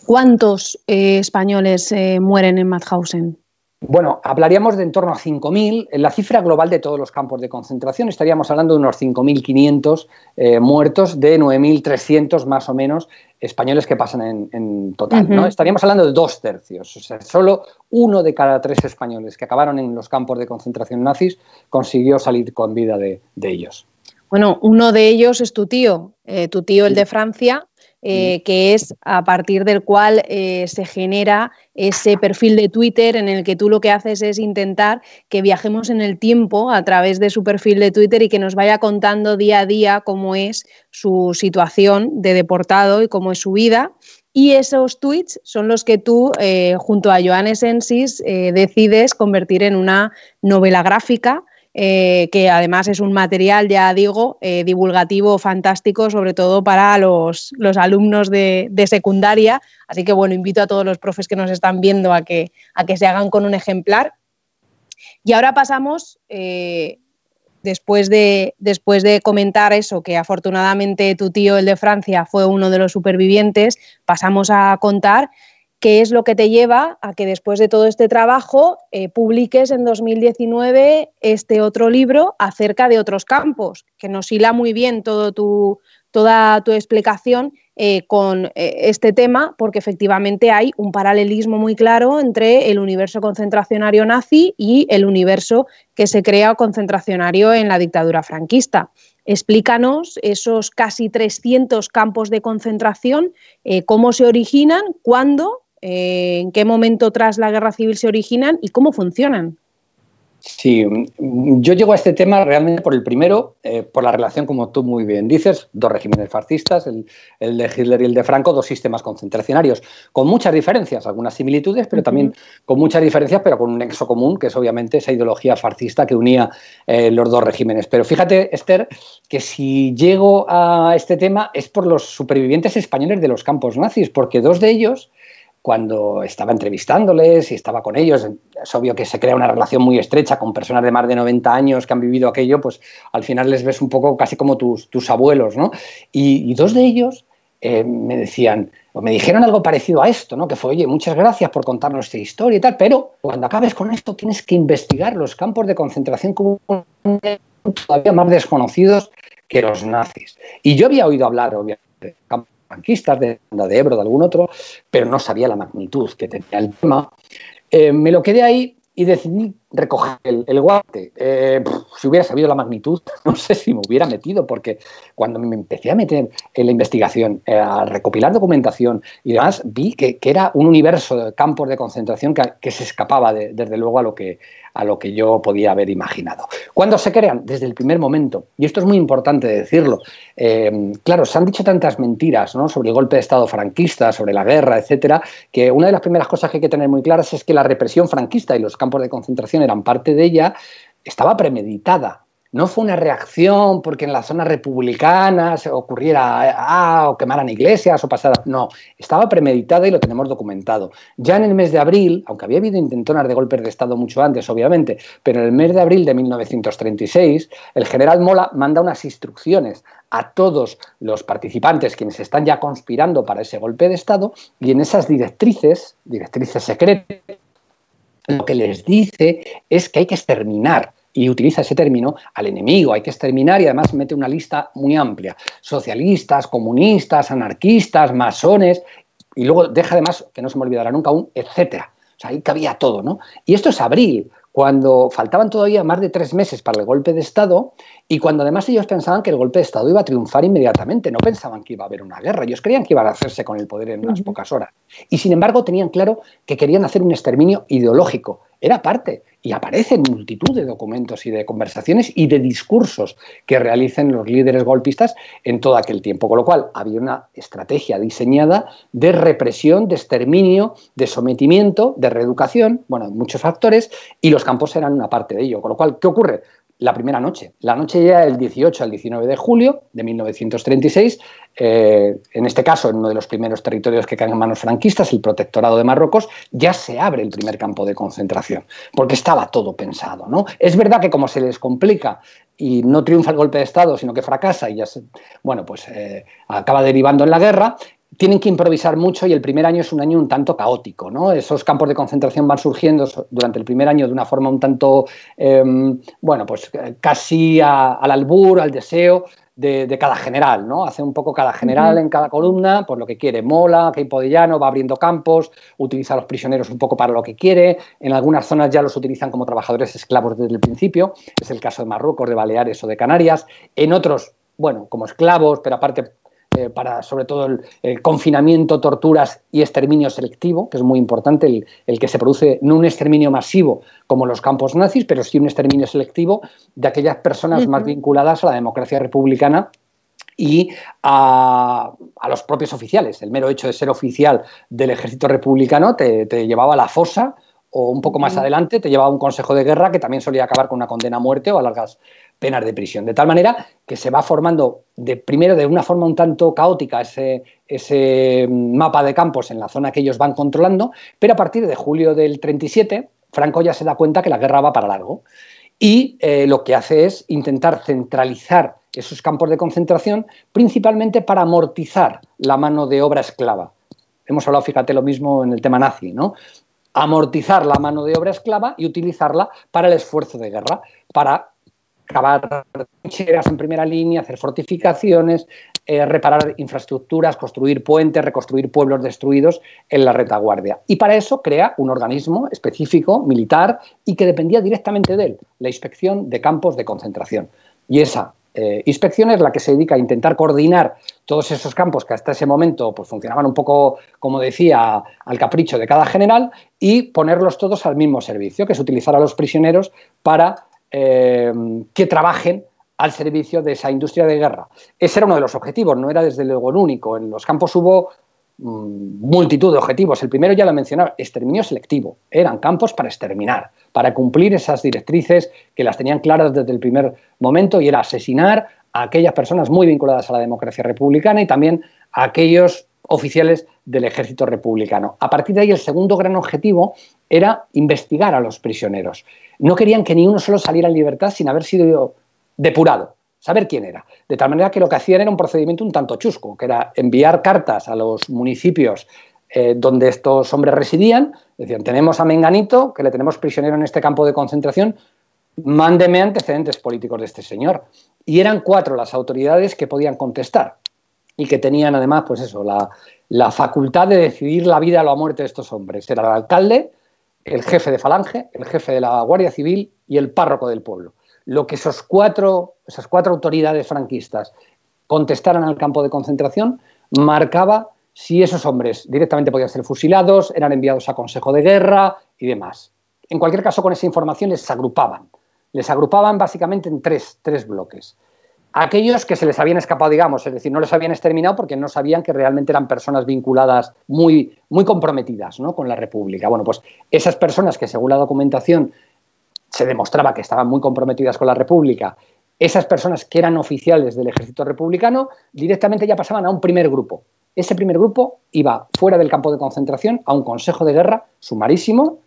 ¿Cuántos eh, españoles eh, mueren en Mauthausen? Bueno, hablaríamos de en torno a 5.000. La cifra global de todos los campos de concentración estaríamos hablando de unos 5.500 eh, muertos, de 9.300 más o menos españoles que pasan en, total. ¿no? Estaríamos hablando de dos tercios. O sea, solo uno de cada tres españoles que acabaron en los campos de concentración nazis consiguió salir con vida de, ellos. Bueno, uno de ellos es tu tío, eh, tu tío el de Francia, eh, que es a partir del cual eh, se genera ese perfil de Twitter en el que tú lo que haces es intentar que viajemos en el tiempo a través de su perfil de Twitter y que nos vaya contando día a día cómo es su situación de deportado y cómo es su vida. Y esos tweets son los que tú, eh, junto a Johannes Ensis, decides convertir en una novela gráfica eh, que además es un material, ya digo, eh, divulgativo fantástico, sobre todo para los, alumnos de, secundaria. Así que bueno, invito a todos los profes que nos están viendo a que, a que se hagan con un ejemplar. Y ahora pasamos, eh, después, de, después de comentar eso, que afortunadamente tu tío, el de Francia, fue uno de los supervivientes, pasamos a contar ¿Qué es lo que te lleva a que después de todo este trabajo eh, publiques en 2019 este otro libro acerca de otros campos, que nos hila muy bien toda tu explicación eh, con eh, este tema, porque efectivamente hay un paralelismo muy claro entre el universo concentracionario nazi y el universo que se crea concentracionario en la dictadura franquista. Explícanos esos casi 300 campos de concentración, cómo se originan, cuándo eh, en qué momento tras la guerra civil se originan y cómo funcionan. Sí, yo llego a este tema realmente por el primero, eh, por la relación, como tú muy bien dices, dos regímenes fascistas, el, de Hitler y el de Franco, dos sistemas concentracionarios, con muchas diferencias, algunas similitudes, pero también con muchas diferencias, pero con un nexo común, que es obviamente esa ideología fascista que unía eh, los dos regímenes. Pero fíjate, Esther, que si llego a este tema es por los supervivientes españoles de los campos nazis, porque dos de ellos cuando estaba entrevistándoles y estaba con ellos, es obvio que se crea una relación muy estrecha con personas de más de 90 años que han vivido aquello, pues al final les ves un poco casi como tus, tus abuelos, ¿no? Y, dos de ellos eh, me decían, o me dijeron algo parecido a esto, ¿no? Que fue, oye, muchas gracias por contarnos esta historia y tal, pero cuando acabes con esto tienes que investigar los campos de concentración como todavía más desconocidos que los nazis. Y yo había oído hablar, obviamente, de campos franquistas, de, de Ebro, de algún otro, pero no sabía la magnitud que tenía el tema. Eh, me lo quedé ahí y decidí recoger el, guante. Eh, si hubiera sabido la magnitud, no sé si me hubiera metido, porque cuando me empecé a meter en la investigación, eh, a recopilar documentación y demás, vi que, era un universo de campos de concentración que, se escapaba, desde luego, a lo, que, a lo que yo podía haber imaginado. ¿Cuándo se crean? Desde el primer momento. Y esto es muy importante decirlo. Eh, claro, se han dicho tantas mentiras sobre el golpe de Estado franquista, sobre la guerra, etcétera, que una de las primeras cosas que hay que tener muy claras es que la represión franquista y los campos de concentración eran parte de ella, estaba premeditada. No fue una reacción porque en la zona republicana se ocurriera ah, o quemaran iglesias o pasara. No, estaba premeditada y lo tenemos documentado. Ya en el mes de abril, aunque había habido intentonas de golpes de Estado mucho antes, obviamente, pero en el mes de abril de 1936, el general Mola manda unas instrucciones a todos los participantes, quienes están ya conspirando para ese golpe de Estado, y en esas directrices, directrices secretas, lo que les dice es que hay que exterminar y utiliza ese término al enemigo, hay que exterminar y además mete una lista muy amplia, socialistas, comunistas, anarquistas, masones, y luego deja además, que no se me olvidará nunca, un etcétera. O sea, ahí cabía todo, ¿no? Y esto es abril, cuando faltaban todavía más de tres meses para el golpe de Estado y cuando además ellos pensaban que el golpe de Estado iba a triunfar inmediatamente, no pensaban que iba a haber una guerra, ellos creían que iban a hacerse con el poder en unas pocas horas. Y sin embargo tenían claro que querían hacer un exterminio ideológico, era parte y aparece en multitud de documentos y de conversaciones y de discursos que realicen los líderes golpistas en todo aquel tiempo. Con lo cual había una estrategia diseñada de represión, de exterminio, de sometimiento, de reeducación, bueno, muchos factores, y los campos eran una parte de ello. Con lo cual, ¿qué ocurre? La primera noche. La noche ya del 18 al 19 de julio de 1936, eh, en este caso en uno de los primeros territorios que caen en manos franquistas, el protectorado de Marruecos, ya se abre el primer campo de concentración, porque estaba todo pensado. ¿no? Es verdad que como se les complica y no triunfa el golpe de Estado, sino que fracasa y ya se, bueno, pues eh, acaba derivando en la guerra, tienen que improvisar mucho y el primer año es un año un tanto caótico, ¿no? Esos campos de concentración van surgiendo durante el primer año de una forma un tanto, em, bueno, pues casi al albur, al deseo de, cada general, ¿no? Hace un poco cada general en cada columna, por lo que quiere. Mola, Keipo de Llano, va abriendo campos, utiliza a los prisioneros un poco para lo que quiere. En algunas zonas ya los utilizan como trabajadores esclavos desde el principio. Es el caso de Marruecos, de Baleares o de Canarias. En otros, bueno, como esclavos, pero aparte eh, para sobre todo el, confinamiento, torturas y exterminio selectivo, que es muy importante, el, que se produce no un exterminio masivo como los campos nazis, pero sí un exterminio selectivo de aquellas personas más vinculadas a la democracia republicana y a, los propios oficiales. El mero hecho de ser oficial del ejército republicano te, llevaba a la fosa o un poco más adelante te llevaba a un consejo de guerra que también solía acabar con una condena a muerte o a largas penas de prisión. De tal manera que se va formando de, primero de una forma un tanto caótica ese, mapa de campos en la zona que ellos van controlando, pero a partir de julio del 37, Franco ya se da cuenta que la guerra va para largo y eh, lo que hace es intentar centralizar esos campos de concentración principalmente para amortizar la mano de obra esclava. Hemos hablado, fíjate, lo mismo en el tema nazi, ¿no? Amortizar la mano de obra esclava y utilizarla para el esfuerzo de guerra, para cavar trincheras en primera línea, hacer fortificaciones, eh, reparar infraestructuras, construir puentes, reconstruir pueblos destruidos en la retaguardia. Y para eso crea un organismo específico, militar, y que dependía directamente de él, la inspección de campos de concentración. Y esa eh, inspección es la que se dedica a intentar coordinar todos esos campos que hasta ese momento pues, funcionaban un poco, como decía, al capricho de cada general y ponerlos todos al mismo servicio, que es utilizar a los prisioneros para eh, que trabajen al servicio de esa industria de guerra. Ese era uno de los objetivos, no era desde luego el único. En los campos hubo mm, multitud de objetivos. El primero ya lo mencionaba, exterminio selectivo. Eran campos para exterminar, para cumplir esas directrices que las tenían claras desde el primer momento y era asesinar a aquellas personas muy vinculadas a la democracia republicana y también a aquellos oficiales del ejército republicano. A partir de ahí, el segundo gran objetivo era investigar a los prisioneros. No querían que ni uno solo saliera en libertad sin haber sido depurado, saber quién era. De tal manera que lo que hacían era un procedimiento un tanto chusco, que era enviar cartas a los municipios eh, donde estos hombres residían, decían, tenemos a Menganito, que le tenemos prisionero en este campo de concentración, mándeme antecedentes políticos de este señor. Y eran cuatro las autoridades que podían contestar y que tenían además, pues eso, la, la facultad de decidir la vida o la muerte de estos hombres. Era el alcalde, el jefe de Falange, el jefe de la Guardia Civil y el párroco del pueblo. Lo que esos cuatro, esas cuatro autoridades franquistas contestaran al campo de concentración marcaba si esos hombres directamente podían ser fusilados, eran enviados a consejo de guerra y demás. En cualquier caso, con esa información les agrupaban. Les agrupaban básicamente en tres, tres bloques aquellos que se les habían escapado, digamos, es decir, no les habían exterminado porque no sabían que realmente eran personas vinculadas muy, muy comprometidas ¿no? con la República. Bueno, pues esas personas que según la documentación se demostraba que estaban muy comprometidas con la República, esas personas que eran oficiales del ejército republicano, directamente ya pasaban a un primer grupo. Ese primer grupo iba fuera del campo de concentración a un consejo de guerra sumarísimo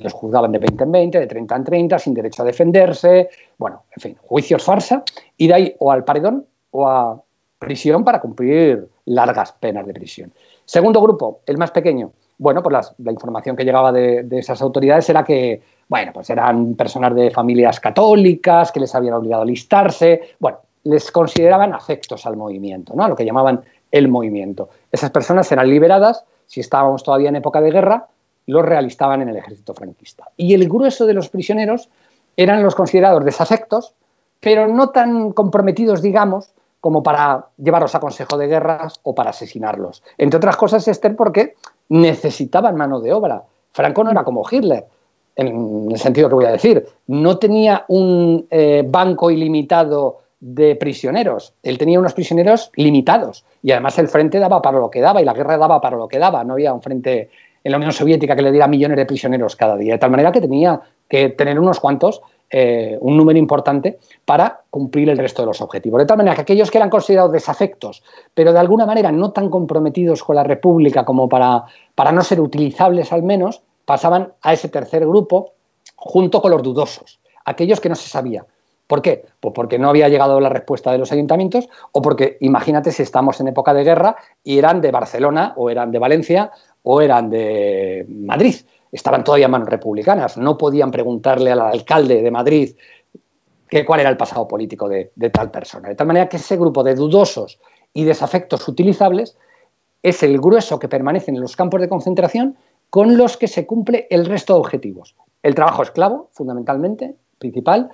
los juzgaban de 20 en 20, de 30 en 30, sin derecho a defenderse, bueno, en fin, juicios farsa, y de ahí o al paredón o a prisión para cumplir largas penas de prisión. Segundo grupo, el más pequeño. Bueno, pues la información que llegaba de, esas autoridades era que, bueno, pues eran personas de familias católicas que les habían obligado a alistarse, bueno, les consideraban afectos al movimiento, ¿no? A lo que llamaban el movimiento. Esas personas eran liberadas, si estábamos todavía en época de guerra, los realistaban en el ejército franquista. Y el grueso de los prisioneros eran los considerados desafectos, pero no tan comprometidos, digamos, como para llevarlos a consejo de guerras o para asesinarlos. Entre otras cosas, Esther, porque necesitaban mano de obra. Franco no era como Hitler, en el sentido que voy a decir. No tenía un eh, banco ilimitado de prisioneros. Él tenía unos prisioneros limitados. Y además el frente daba para lo que daba y la guerra daba para lo que daba. No había un frente en la Unión Soviética que le diera millones de prisioneros cada día, de tal manera que tenía que tener unos cuantos, eh, un número importante, para cumplir el resto de los objetivos. De tal manera que aquellos que eran considerados desafectos, pero de alguna manera no tan comprometidos con la República como para, para no ser utilizables al menos, pasaban a ese tercer grupo junto con los dudosos, aquellos que no se sabía ¿Por qué? Pues porque no había llegado la respuesta de los ayuntamientos o porque imagínate si estamos en época de guerra y eran de Barcelona o eran de Valencia o eran de Madrid. Estaban todavía en manos republicanas. No podían preguntarle al alcalde de Madrid cuál era el pasado político de, de tal persona. De tal manera que ese grupo de dudosos y desafectos utilizables es el grueso que permanece en los campos de concentración con los que se cumple el resto de objetivos. El trabajo esclavo, fundamentalmente, principal,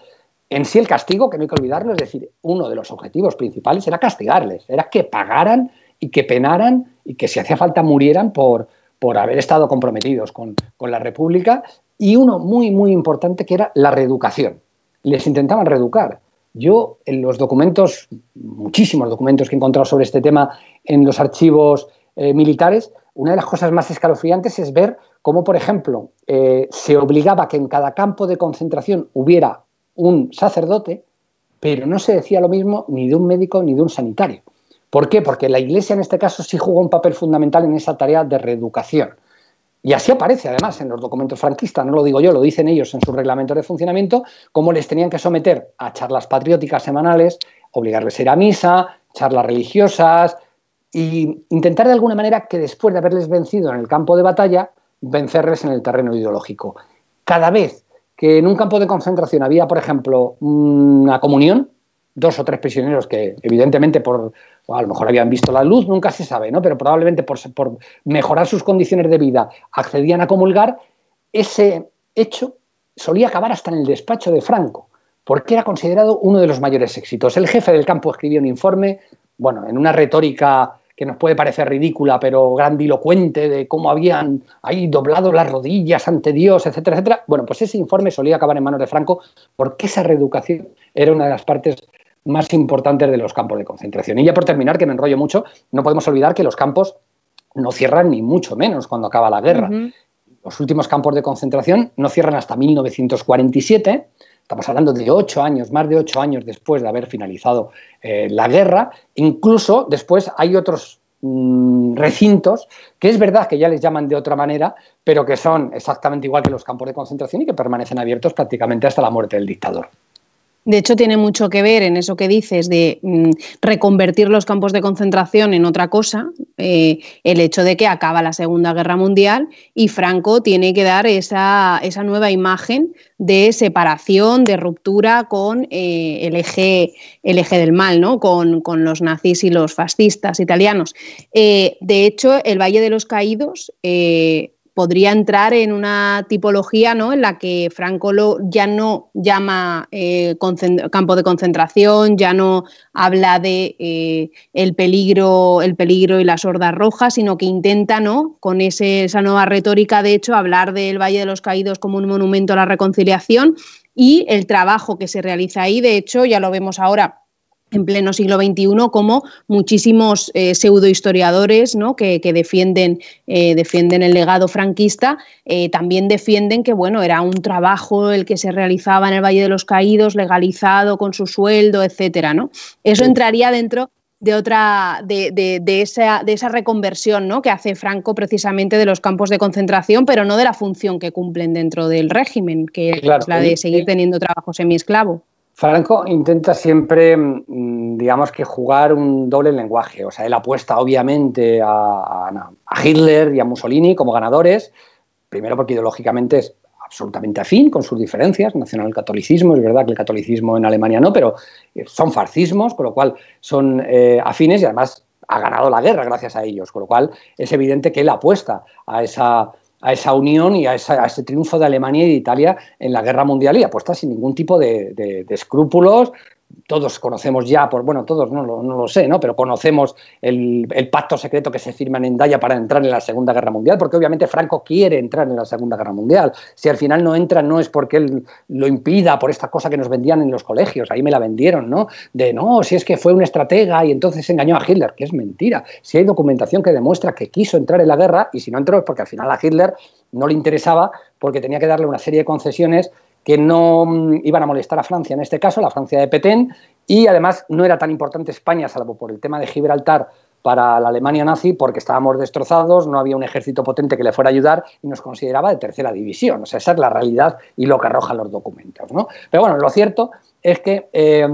en sí el castigo, que no hay que olvidarlo, es decir, uno de los objetivos principales era castigarles, era que pagaran y que penaran y que si hacía falta murieran por, por haber estado comprometidos con, la República, y uno muy, muy importante que era la reeducación. Les intentaban reeducar. Yo en los documentos, muchísimos documentos que he encontrado sobre este tema en los archivos eh, militares, una de las cosas más escalofriantes es ver cómo, por ejemplo, eh, se obligaba que en cada campo de concentración hubiera un sacerdote, pero no se decía lo mismo ni de un médico ni de un sanitario. ¿Por qué? Porque la Iglesia en este caso sí jugó un papel fundamental en esa tarea de reeducación. Y así aparece además en los documentos franquistas, no lo digo yo, lo dicen ellos en sus reglamentos de funcionamiento, cómo les tenían que someter a charlas patrióticas semanales, obligarles a ir a misa, charlas religiosas, e intentar de alguna manera que después de haberles vencido en el campo de batalla, vencerles en el terreno ideológico. Cada vez que en un campo de concentración había, por ejemplo, una comunión, dos o tres prisioneros que evidentemente por a lo mejor habían visto la luz, nunca se sabe, ¿no? Pero probablemente por, por mejorar sus condiciones de vida accedían a comulgar, ese hecho solía acabar hasta en el despacho de Franco, porque era considerado uno de los mayores éxitos. El jefe del campo escribió un informe, bueno, en una retórica que nos puede parecer ridícula, pero grandilocuente, de cómo habían ahí doblado las rodillas ante Dios, etcétera, etcétera. Bueno, pues ese informe solía acabar en manos de Franco porque esa reeducación era una de las partes más importantes de los campos de concentración. Y ya por terminar, que me enrollo mucho, no podemos olvidar que los campos no cierran ni mucho menos cuando acaba la guerra. Los últimos campos de concentración no cierran hasta 1947 Estamos hablando de ocho años, más de ocho años después de haber finalizado eh, la guerra. Incluso después hay otros mm, recintos que es verdad que ya les llaman de otra manera, pero que son exactamente igual que los campos de concentración y que permanecen abiertos prácticamente hasta la muerte del dictador. De hecho, tiene mucho que ver en eso que dices de mm, reconvertir los campos de concentración en otra cosa, eh, el hecho de que acaba la Segunda Guerra Mundial y Franco tiene que dar esa, nueva imagen de separación, de ruptura con eh, el, eje, el eje del mal, ¿no? Con, los nazis y los fascistas italianos. Eh, de hecho, el Valle de los Caídos podría entrar en una tipología ¿no? en la que Franco lo, ya no llama eh, campo de concentración, ya no habla de eh, el peligro, el peligro y las hordas rojas, sino que intenta, ¿no? con esa nueva retórica, de hecho, hablar del Valle de los Caídos como un monumento a la reconciliación y el trabajo que se realiza ahí, de hecho, ya lo vemos ahora en pleno siglo XXI, como muchísimos eh, pseudohistoriadores ¿no? que, defienden, eh, defienden el legado franquista, eh, también defienden que bueno, era un trabajo el que se realizaba en el Valle de los Caídos, legalizado con su sueldo, etcétera. ¿no? Eso entraría dentro de otra de, de, esa, de esa reconversión ¿no? que hace Franco precisamente de los campos de concentración, pero no de la función que cumplen dentro del régimen, que es la de seguir teniendo trabajo semiesclavo. Franco intenta siempre, mm, digamos que jugar un doble lenguaje. O sea, él apuesta obviamente a, Hitler y a Mussolini como ganadores, primero porque ideológicamente es absolutamente afín con sus diferencias, nacional-catolicismo, es verdad que el catolicismo en Alemania no, pero eh, son fascismos, con lo cual son eh, afines y además ha ganado la guerra gracias a ellos, con lo cual es evidente que él apuesta a esa a esa unión y a, ese triunfo de Alemania y de Italia en la guerra mundial y apuesta sin ningún tipo de escrúpulos todos conocemos ya, por bueno, todos no lo, no lo sé, ¿no? pero conocemos el, pacto secreto que se firma en Endaya para entrar en la Segunda Guerra Mundial, porque obviamente Franco quiere entrar en la Segunda Guerra Mundial. Si al final no entra, no es porque él lo impida por esta cosa que nos vendían en los colegios, ahí me la vendieron, ¿no? De no, si es que fue un estratega y entonces engañó a Hitler, que es mentira. Si hay documentación que demuestra que quiso entrar en la guerra y si no entró es porque al final a Hitler no le interesaba porque tenía que darle una serie de concesiones que no mm, iban a molestar a Francia, en este caso, la Francia de Petén, y además no era tan importante España, salvo por el tema de Gibraltar, para la Alemania nazi porque estábamos destrozados, no había un ejército potente que le fuera a ayudar y nos consideraba de tercera división. O sea, esa es la realidad y lo que arrojan los documentos. ¿no? Pero bueno, lo cierto es que eh,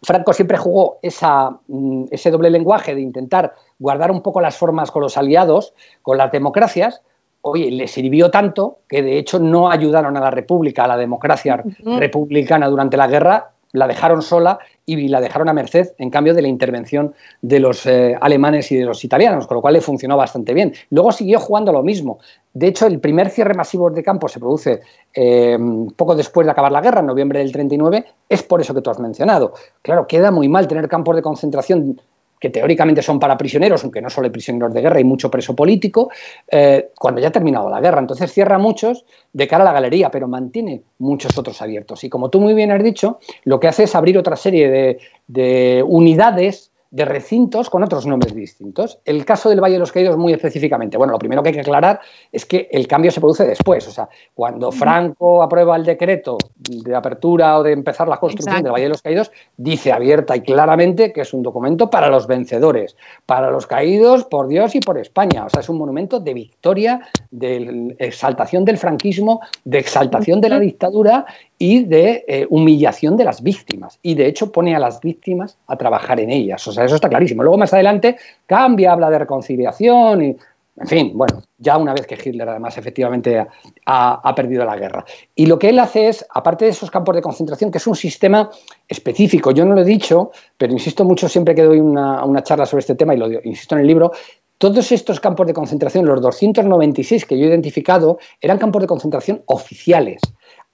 Franco siempre jugó mm, ese doble lenguaje de intentar guardar un poco las formas con los aliados, con las democracias, oye, le sirvió tanto que de hecho no ayudaron a la República, a la democracia republicana durante la guerra, la dejaron sola y la dejaron a merced, en cambio, de la intervención de los eh, alemanes y de los italianos, con lo cual le funcionó bastante bien. Luego siguió jugando lo mismo. De hecho, el primer cierre masivo de campo se produce eh, poco después de acabar la guerra, en noviembre del 39, es por eso que tú has mencionado. Claro, queda muy mal tener campos de concentración que teóricamente son para prisioneros, aunque no solo hay prisioneros de guerra, y mucho preso político, eh, cuando ya ha terminado la guerra. Entonces cierra muchos de cara a la galería, pero mantiene muchos otros abiertos. Y como tú muy bien has dicho, lo que hace es abrir otra serie de, de unidades de recintos con otros nombres distintos. El caso del Valle de los Caídos muy específicamente. Bueno, lo primero que hay que aclarar es que el cambio se produce después. O sea, cuando Franco aprueba el decreto de apertura o de empezar la construcción del Valle de los Caídos, dice abierta y claramente que es un documento para los vencedores, para los caídos por Dios y por España. O sea, es un monumento de victoria, de exaltación del franquismo, de exaltación de la dictadura y de eh, humillación de las víctimas. Y de hecho pone a las víctimas a trabajar en ellas. O sea, eso está clarísimo. Luego más adelante cambia, habla de reconciliación y, en fin, bueno, ya una vez que Hitler además efectivamente ha, perdido la guerra. Y lo que él hace es, aparte de esos campos de concentración, que es un sistema específico, yo no lo he dicho, pero insisto mucho siempre que doy una, una charla sobre este tema y lo insisto en el libro, todos estos campos de concentración, los 296 que yo he identificado, eran campos de concentración oficiales.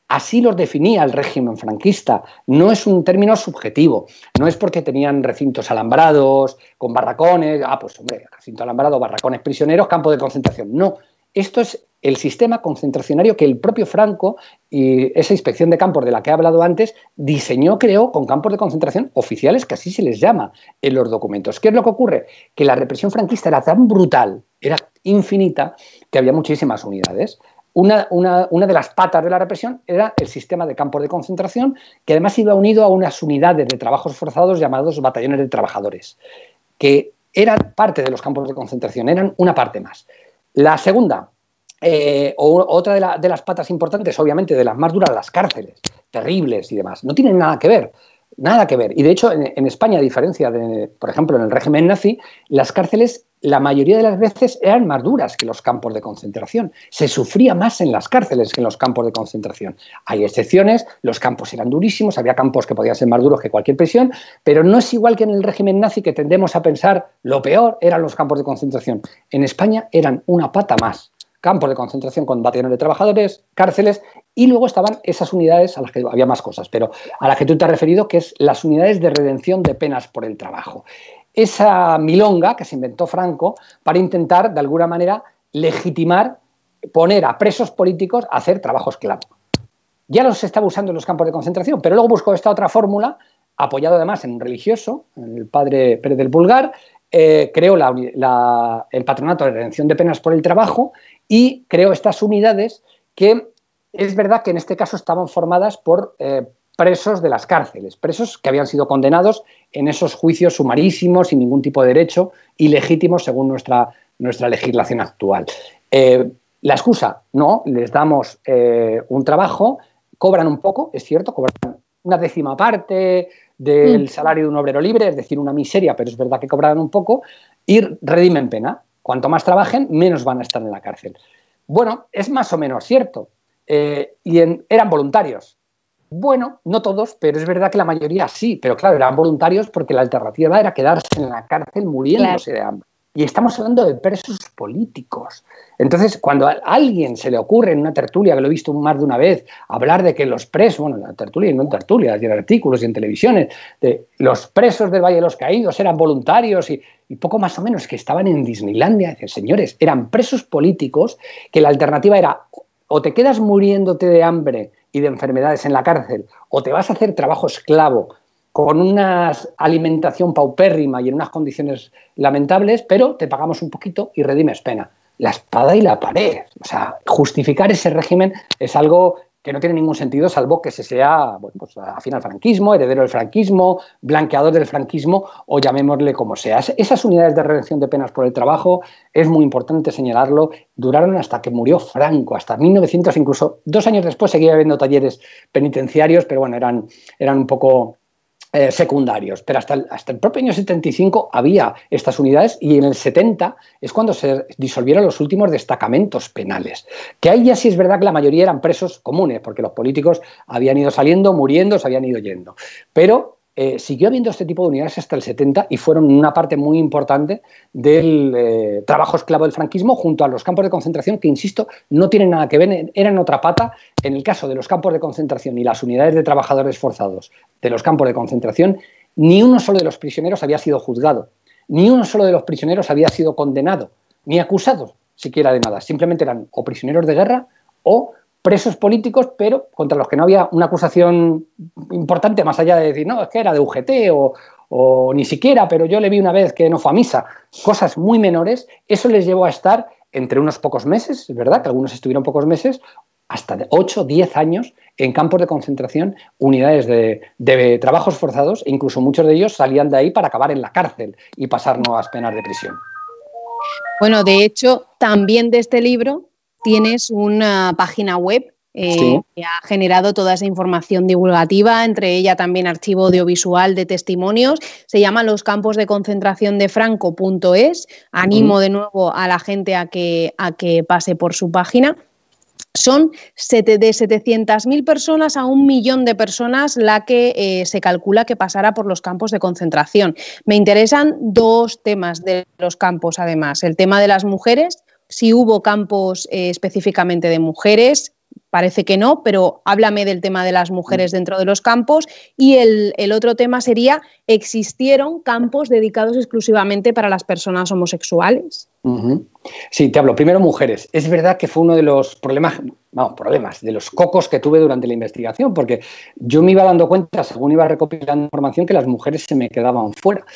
Así los definía el régimen franquista. No es un término subjetivo. No es porque tenían recintos alambrados, con barracones. Ah, pues hombre, recinto alambrado, barracones prisioneros, campo de concentración. No. Esto es el sistema concentracionario que el propio Franco y esa inspección de campos de la que he hablado antes diseñó, creó con campos de concentración oficiales, que así se les llama en los documentos. ¿Qué es lo que ocurre? Que la represión franquista era tan brutal, era infinita, que había muchísimas unidades. Una, de las patas de la represión era el sistema de campos de concentración, que además iba unido a unas unidades de trabajos forzados llamados batallones de trabajadores, que eran parte de los campos de concentración, eran una parte más. La segunda, eh, o otra de, las patas importantes, obviamente, de las más duras, las cárceles, terribles y demás, no tienen nada que ver. Nada que ver. Y de hecho, en, España, a diferencia de, por ejemplo, en el régimen nazi, las cárceles la mayoría de las veces eran más duras que los campos de concentración. Se sufría más en las cárceles que en los campos de concentración. Hay excepciones, los campos eran durísimos, había campos que podían ser más duros que cualquier prisión, pero no es igual que en el régimen nazi que tendemos a pensar lo peor eran los campos de concentración. En España eran una pata más campos de concentración con batallones de trabajadores, cárceles, y luego estaban esas unidades a las que había más cosas, pero a las que tú te has referido, que es las unidades de redención de penas por el trabajo. Esa milonga que se inventó Franco para intentar, de alguna manera, legitimar, poner a presos políticos a hacer trabajo esclavo. Ya los estaba usando en los campos de concentración, pero luego buscó esta otra fórmula, apoyado además en un religioso, el padre Pérez del Pulgar, eh, creó el Patronato de Redención de Penas por el Trabajo y creó estas unidades que es verdad que en este caso estaban formadas por eh, presos de las cárceles, presos que habían sido condenados en esos juicios sumarísimos, sin ningún tipo de derecho, ilegítimos según nuestra, nuestra legislación actual. Eh, la excusa, no, les damos un trabajo, cobran un poco, es cierto, cobran una décima parte del mm. salario de un obrero libre, es decir, una miseria, pero es verdad que cobrarán un poco, y redimen pena. Cuanto más trabajen, menos van a estar en la cárcel. Bueno, es más o menos cierto. Eh, y eran voluntarios. Bueno, no todos, pero es verdad que la mayoría sí, pero claro, eran voluntarios porque la alternativa era quedarse en la cárcel muriéndose de hambre. Y estamos hablando de presos políticos. Entonces, cuando a alguien se le ocurre en una tertulia, que lo he visto más de una vez, hablar de que los presos, bueno, en la tertulia y no en tertulias, y en artículos y en televisiones, de los presos del Valle de los Caídos eran voluntarios y, poco más o menos que estaban en Disneylandia, dicen, señores, eran presos políticos que la alternativa era o te quedas muriéndote de hambre y de enfermedades en la cárcel, o te vas a hacer trabajo esclavo con una alimentación paupérrima y en unas condiciones lamentables, pero te pagamos un poquito y redimes pena. La espada y la pared. O sea, justificar ese régimen es algo que no tiene ningún sentido salvo que se sea bueno, pues, afín al franquismo, heredero del franquismo, blanqueador del franquismo o llamémosle como sea. Esas unidades de redención de penas por el trabajo, es muy importante señalarlo, duraron hasta que murió Franco, hasta 1900, incluso dos años después seguía habiendo talleres penitenciarios, pero bueno, eran, eran un poco eh, secundarios, pero hasta el, hasta el propio año 75 había estas unidades y en el 70 es cuando se disolvieron los últimos destacamentos penales, que ahí ya sí es verdad que la mayoría eran presos comunes, porque los políticos habían ido saliendo, muriendo, se habían ido yendo, pero eh, siguió habiendo este tipo de unidades hasta el 70 y fueron una parte muy importante del eh, trabajo esclavo del franquismo junto a los campos de concentración que, insisto, no tienen nada que ver, eran otra pata. En el caso de los campos de concentración y las unidades de trabajadores forzados de los campos de concentración, ni uno solo de los prisioneros había sido juzgado, ni uno solo de los prisioneros había sido condenado, ni acusado siquiera de nada. Simplemente eran o prisioneros de guerra o presos políticos, pero contra los que no había una acusación importante, más allá de decir, no, es que era de UGT o, ni siquiera, pero yo le vi una vez que no fue a misa, cosas muy menores, eso les llevó a estar entre unos pocos meses, es verdad que algunos estuvieron pocos meses, hasta de 8, 10 años en campos de concentración, unidades de, de, trabajos forzados, e incluso muchos de ellos salían de ahí para acabar en la cárcel y pasar nuevas penas de prisión. Bueno, de hecho, también de este libro tienes una página web eh, que ha generado toda esa información divulgativa, entre ella también archivo audiovisual de testimonios. Se llama los campos de concentración de Franco.es. Animo de nuevo a la gente a que, a que pase por su página. Son de 700.000 personas a un millón de personas la que eh, se calcula que pasará por los campos de concentración. Me interesan dos temas de los campos, además. El tema de las mujeres, si hubo campos eh, específicamente de mujeres, parece que no, pero háblame del tema de las mujeres mm. dentro de los campos. Y el, otro tema sería, ¿existieron campos dedicados exclusivamente para las personas homosexuales? Sí, te hablo. Primero, mujeres. Es verdad que fue uno de los problemas, vamos, problemas, de los cocos que tuve durante la investigación, porque yo me iba dando cuenta, según iba recopilando información, que las mujeres se me quedaban fuera.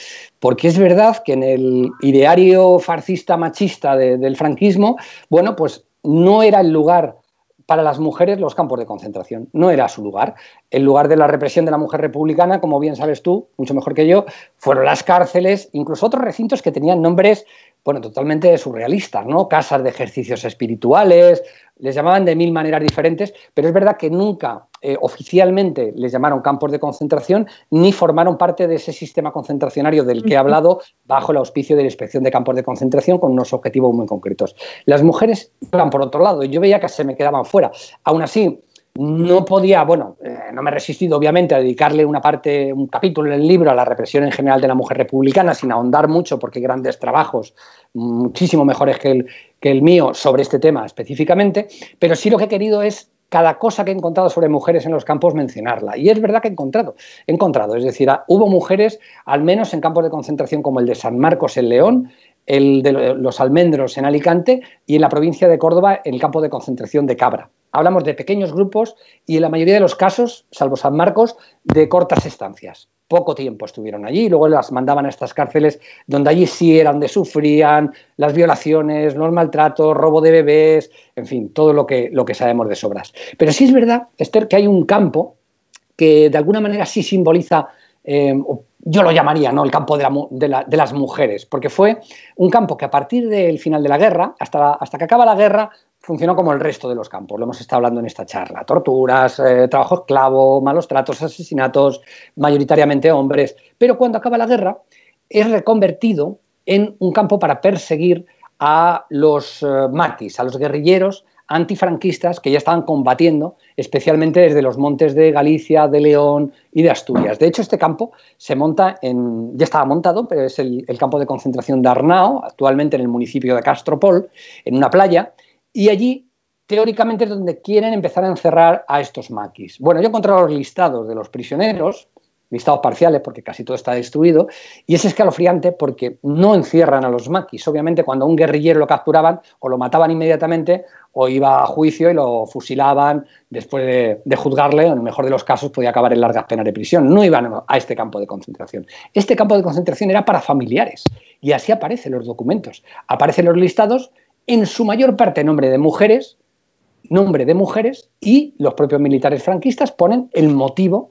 Porque es verdad que en el ideario fascista machista del franquismo, bueno, pues no era el lugar para las mujeres los campos de concentración. No era su lugar. El lugar de la represión de la mujer republicana, como bien sabes tú, mucho mejor que yo, fueron las cárceles, incluso otros recintos que tenían nombres bueno, totalmente surrealistas, ¿no? Casas de ejercicios espirituales, les llamaban de mil maneras diferentes, pero es verdad que nunca eh, oficialmente les llamaron campos de concentración ni formaron parte de ese sistema concentracionario del que he hablado bajo el auspicio de la inspección de campos de concentración con unos objetivos muy concretos. Las mujeres iban por otro lado y yo veía que se me quedaban fuera. Aún así, no podía, bueno, eh, no me he resistido obviamente a dedicarle una parte, un capítulo en el libro a la represión en general de la mujer republicana, sin ahondar mucho, porque hay grandes trabajos, muchísimo mejores que el, que el mío, sobre este tema específicamente, pero sí lo que he querido es cada cosa que he encontrado sobre mujeres en los campos mencionarla. Y es verdad que he encontrado, he encontrado, es decir, hubo mujeres, al menos en campos de concentración como el de San Marcos en León, el de los almendros en Alicante y en la provincia de Córdoba en el campo de concentración de Cabra. Hablamos de pequeños grupos y en la mayoría de los casos, salvo San Marcos, de cortas estancias. Poco tiempo estuvieron allí y luego las mandaban a estas cárceles donde allí sí eran de sufrían las violaciones, los maltratos, robo de bebés, en fin, todo lo que, lo que sabemos de sobras. Pero sí es verdad, Esther, que hay un campo que de alguna manera sí simboliza eh, yo lo llamaría ¿no? el campo de, las mujeres, porque fue un campo que a partir del final de la guerra, hasta, hasta que acaba la guerra, funcionó como el resto de los campos. Lo hemos estado hablando en esta charla. Torturas, eh, trabajo esclavo, malos tratos, asesinatos, mayoritariamente hombres. Pero cuando acaba la guerra, es reconvertido en un campo para perseguir a los eh, maquis, a los guerrilleros antifranquistas que ya estaban combatiendo, especialmente desde los montes de Galicia, de León y de Asturias. De hecho, este campo se monta en, ya estaba montado, pero es el, campo de concentración de Arnao, actualmente en el municipio de Castropol, en una playa, y allí teóricamente es donde quieren empezar a encerrar a estos maquis. Bueno, yo he encontrado los listados de los prisioneros, listados parciales porque casi todo está destruido, y es escalofriante porque no encierran a los maquis. Obviamente cuando a un guerrillero lo capturaban o lo mataban inmediatamente o iba a juicio y lo fusilaban después de, juzgarle, en el mejor de los casos podía acabar en largas penas de prisión. No iban a este campo de concentración. Este campo de concentración era para familiares y así aparecen los documentos. Aparecen los listados en su mayor parte nombre de mujeres nombre de mujeres y los propios militares franquistas ponen el motivo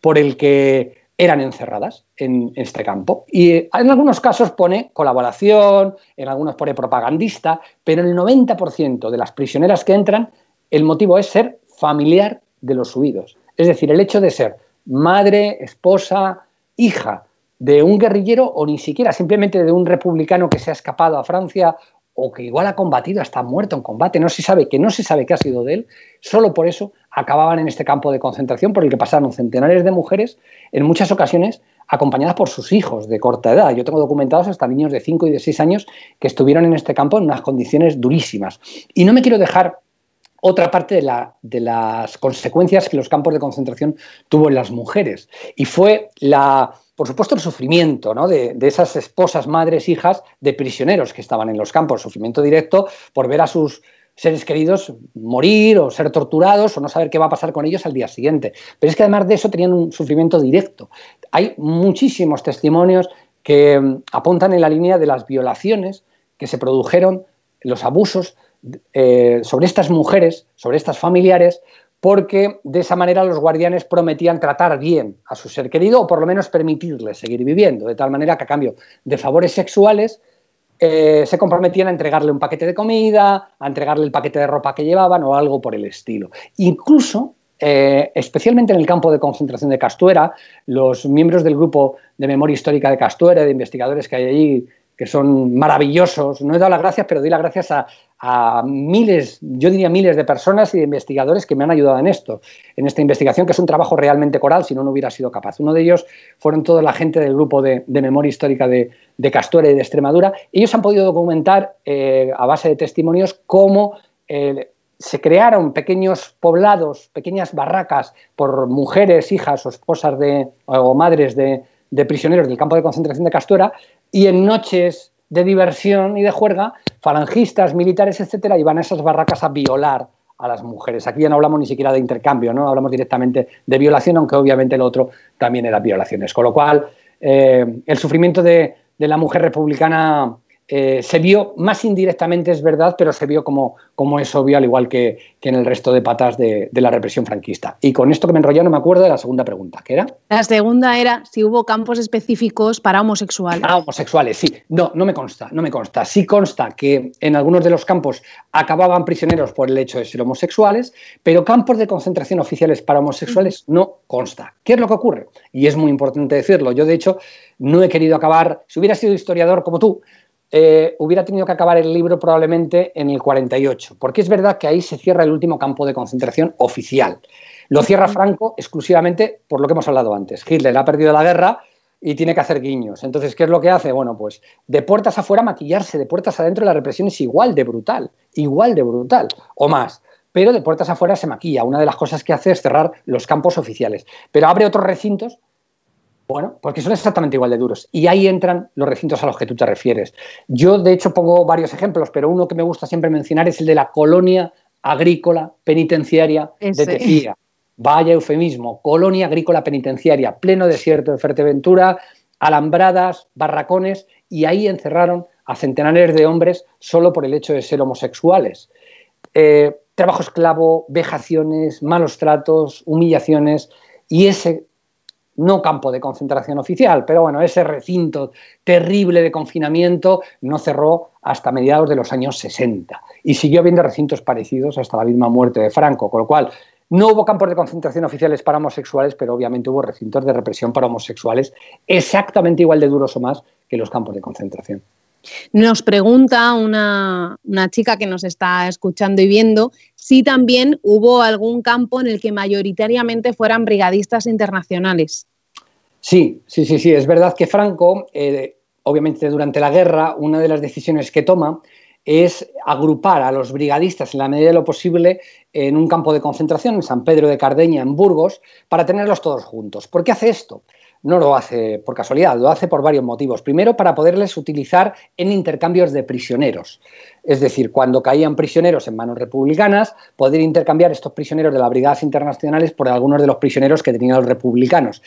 por el que eran encerradas en este campo. Y en algunos casos pone colaboración, en algunos pone propagandista, pero el 90% de las prisioneras que entran, el motivo es ser familiar de los huidos. Es decir, el hecho de ser madre, esposa, hija de un guerrillero o ni siquiera simplemente de un republicano que se ha escapado a Francia o que igual ha combatido, hasta muerto en combate, no se sabe que no se sabe qué ha sido de él, solo por eso acababan en este campo de concentración por el que pasaron centenares de mujeres, en muchas ocasiones acompañadas por sus hijos de corta edad. Yo tengo documentados hasta niños de 5 y de 6 años que estuvieron en este campo en unas condiciones durísimas. Y no me quiero dejar otra parte de, las consecuencias que los campos de concentración tuvo en las mujeres. Y fue la, por supuesto, el sufrimiento de, esas esposas, madres, hijas de prisioneros que estaban en los campos, sufrimiento directo por ver a sus seres queridos morir o ser torturados o no saber qué va a pasar con ellos al día siguiente. Pero es que además de eso tenían un sufrimiento directo. Hay muchísimos testimonios que mm, apuntan en la línea de las violaciones que se produjeron, los abusos eh, sobre estas mujeres, sobre estas familiares, porque de esa manera los guardianes prometían tratar bien a su ser querido o por lo menos permitirle seguir viviendo, de tal manera que a cambio de favores sexuales eh, se comprometían a entregarle un paquete de comida, a entregarle el paquete de ropa que llevaban o algo por el estilo. Incluso, eh, especialmente en el campo de concentración de Castuera, los miembros del grupo de memoria histórica de Castuera, de investigadores que hay allí, que son maravillosos. No he dado las gracias, pero doy las gracias a, miles, yo diría miles de personas y de investigadores que me han ayudado en esto, en esta investigación, que es un trabajo realmente coral, si no, no hubiera sido capaz. Uno de ellos fueron toda la gente del grupo de, memoria histórica de, de y de Extremadura. Ellos han podido documentar, eh, a base de testimonios, cómo eh, se crearon pequeños poblados, pequeñas barracas por mujeres, hijas o esposas de, o madres de, de prisioneros del campo de concentración de Castuera y en noches de diversión y de juerga, falangistas, militares, etcétera, iban a esas barracas a violar a las mujeres. Aquí ya no hablamos ni siquiera de intercambio, no hablamos directamente de violación, aunque obviamente el otro también era violaciones. Con lo cual, eh, el sufrimiento de la mujer republicana eh, se vio más indirectamente, es verdad, pero se vio como, como es obvio, al igual que, en el resto de patas de, la represión franquista. Y con esto que me enrollé no me acuerdo de la segunda pregunta, ¿qué era? La segunda era si hubo campos específicos para homosexuales. Ah, homosexuales, sí. No, no me consta, no me consta. Sí consta que en algunos de los campos acababan prisioneros por el hecho de ser homosexuales, pero campos de concentración oficiales para homosexuales no consta. ¿Qué es lo que ocurre? Y es muy importante decirlo. Yo, de hecho, no he querido acabar, si hubiera sido historiador como tú, eh, hubiera tenido que acabar el libro probablemente en el 48, porque es verdad que ahí se cierra el último campo de concentración oficial. Lo cierra Franco exclusivamente por lo que hemos hablado antes. Hitler ha perdido la guerra y tiene que hacer guiños. Entonces, ¿qué es lo que hace? Bueno, pues de puertas afuera maquillarse, de puertas adentro la represión es igual de brutal, igual de brutal, o más. Pero de puertas afuera se maquilla. Una de las cosas que hace es cerrar los campos oficiales. Pero abre otros recintos bueno, porque son exactamente igual de duros. Y ahí entran los recintos a los que tú te refieres. Yo, de hecho, pongo varios ejemplos, pero uno que me gusta siempre mencionar es el de la colonia agrícola penitenciaria de Tejía. Vaya eufemismo, colonia agrícola penitenciaria, pleno desierto de Fuerteventura, alambradas, barracones, y ahí encerraron a centenares de hombres solo por el hecho de ser homosexuales. Eh, trabajo esclavo, vejaciones, malos tratos, humillaciones, y ese no campo de concentración oficial, pero bueno, ese recinto terrible de confinamiento no cerró hasta mediados de los años 60 y siguió habiendo recintos parecidos hasta la misma muerte de Franco, con lo cual no hubo campos de concentración oficiales para homosexuales, pero obviamente hubo recintos de represión para homosexuales exactamente igual de duros o más que los campos de concentración. Nos pregunta una, chica que nos está escuchando y viendo si también hubo algún campo en el que mayoritariamente fueran brigadistas internacionales. Sí, sí, sí, sí. Es verdad que Franco, eh, obviamente durante la guerra, una de las decisiones que toma es agrupar a los brigadistas en la medida de lo posible en un campo de concentración, en San Pedro de Cardeña, en Burgos, para tenerlos todos juntos. ¿Por qué hace esto? No lo hace por casualidad, lo hace por varios motivos. Primero, para poderles utilizar en intercambios de prisioneros. Es decir, cuando caían prisioneros en manos republicanas, poder intercambiar estos prisioneros de las brigadas internacionales por algunos de los prisioneros que tenían los republicanos.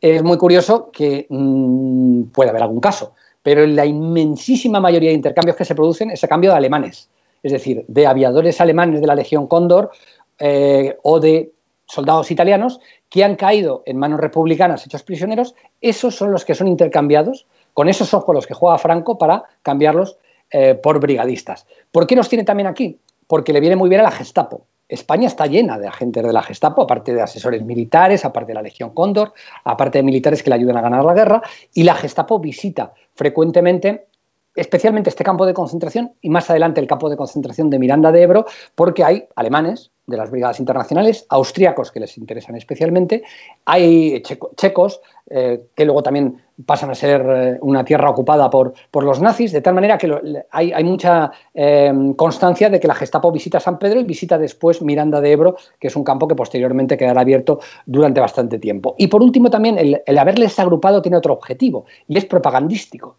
Es muy curioso que mm, puede haber algún caso, pero en la inmensísima mayoría de intercambios que se producen es a cambio de alemanes. es decir, de aviadores alemanes de la Legión Cóndor eh, o de soldados italianos que han caído en manos republicanas hechos prisioneros, esos son los que son intercambiados, con esos son con los que juega Franco para cambiarlos eh, por brigadistas. ¿Por qué los tiene también aquí? Porque le viene muy bien a la Gestapo. España está llena de agentes de la Gestapo, aparte de asesores militares, aparte de la Legión Cóndor, aparte de militares que le ayudan a ganar la guerra, y la Gestapo visita frecuentemente especialmente este campo de concentración y más adelante el campo de concentración de Miranda de Ebro, porque hay alemanes de las brigadas internacionales, austríacos que les interesan especialmente, hay checos eh, que luego también pasan a ser eh, una tierra ocupada por, por, los nazis, de tal manera que hay, mucha eh, constancia de que la Gestapo visita San Pedro y visita después Miranda de Ebro, que es un campo que posteriormente quedará abierto durante bastante tiempo. Y por último también el haberles agrupado tiene otro objetivo y es propagandístico.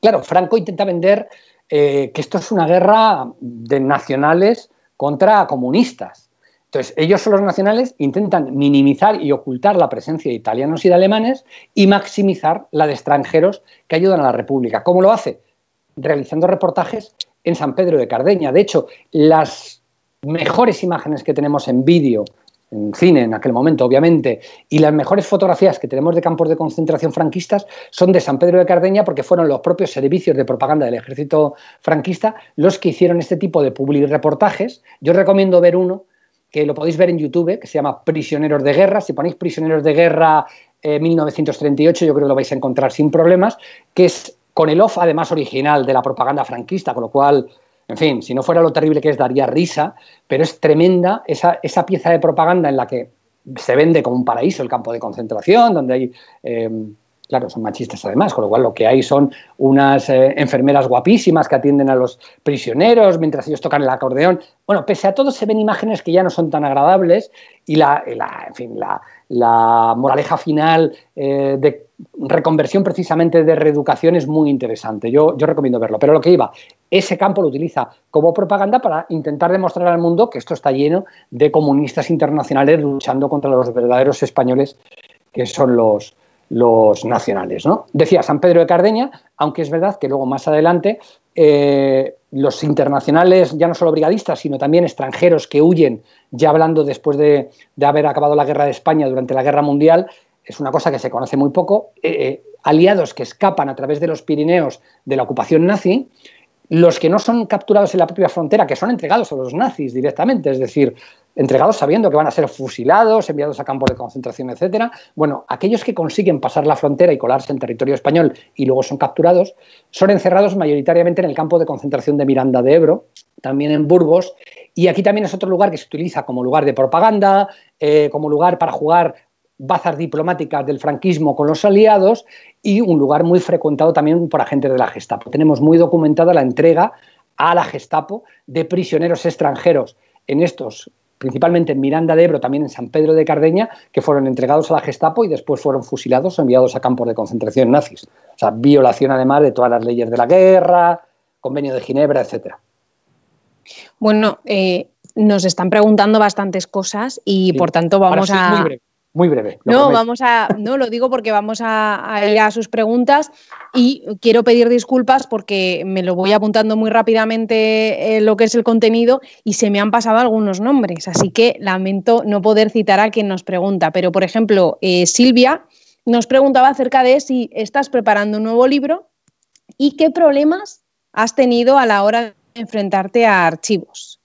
Claro, Franco intenta vender que esto es una guerra de nacionales contra comunistas. Entonces, ellos son los nacionales, intentan minimizar y ocultar la presencia de italianos y de alemanes y maximizar la de extranjeros que ayudan a la República. ¿Cómo lo hace? Realizando reportajes en San Pedro de Cardeña. De hecho, las mejores imágenes que tenemos en vídeo, en cine en aquel momento, obviamente, y las mejores fotografías que tenemos de campos de concentración franquistas son de San Pedro de Cardeña porque fueron los propios servicios de propaganda del ejército franquista los que hicieron este tipo de public reportajes. Yo recomiendo ver uno que lo podéis ver en YouTube, que se llama Prisioneros de Guerra. Si ponéis Prisioneros de Guerra 1938, eh, yo creo que lo vais a encontrar sin problemas, que es con el off además original de la propaganda franquista, con lo cual, en fin, si no fuera lo terrible que es, daría risa, pero es tremenda esa, esa pieza de propaganda en la que se vende como un paraíso el campo de concentración, donde hay eh, claro, son machistas además, con lo cual lo que hay son unas eh, enfermeras guapísimas que atienden a los prisioneros mientras ellos tocan el acordeón. Bueno, pese a todo se ven imágenes que ya no son tan agradables y la, en fin, la, moraleja final eh, de reconversión precisamente de reeducación es muy interesante. Yo, recomiendo verlo. Pero lo que iba, ese campo lo utiliza como propaganda para intentar demostrar al mundo que esto está lleno de comunistas internacionales luchando contra los verdaderos españoles que son los, los nacionales. ¿no? Decía San Pedro de Cardeña, aunque es verdad que luego más adelante eh, los internacionales, ya no solo brigadistas, sino también extranjeros que huyen, ya hablando después de, haber acabado la guerra de España durante la guerra mundial, es una cosa que se conoce muy poco, eh, eh, aliados que escapan a través de los Pirineos de la ocupación nazi, los que no son capturados en la propia frontera, que son entregados a los nazis directamente, es decir, entregados sabiendo que van a ser fusilados, enviados a campos de concentración, etcétera. Bueno, aquellos que consiguen pasar la frontera y colarse en territorio español y luego son capturados, son encerrados mayoritariamente en el campo de concentración de Miranda de Ebro, también en Burgos, y aquí también es otro lugar que se utiliza como lugar de propaganda, eh, como lugar para jugar bazas diplomáticas del franquismo con los aliados y un lugar muy frecuentado también por agentes de la Gestapo. Tenemos muy documentada la entrega a la Gestapo de prisioneros extranjeros en estos, principalmente en Miranda de Ebro, también en San Pedro de Cardeña, que fueron entregados a la Gestapo y después fueron fusilados o enviados a campos de concentración nazis. O sea, violación además de todas las leyes de la guerra, convenio de Ginebra, etcétera. Bueno, eh, nos están preguntando bastantes cosas y por tanto vamos a muy breve. No, vamos a, no, lo digo porque vamos a, ir a sus preguntas y quiero pedir disculpas porque me lo voy apuntando muy rápidamente eh, lo que es el contenido y se me han pasado algunos nombres, así que lamento no poder citar a quien nos pregunta. Pero, por ejemplo, eh, Silvia nos preguntaba acerca de si estás preparando un nuevo libro y qué problemas has tenido a la hora de enfrentarte a archivos.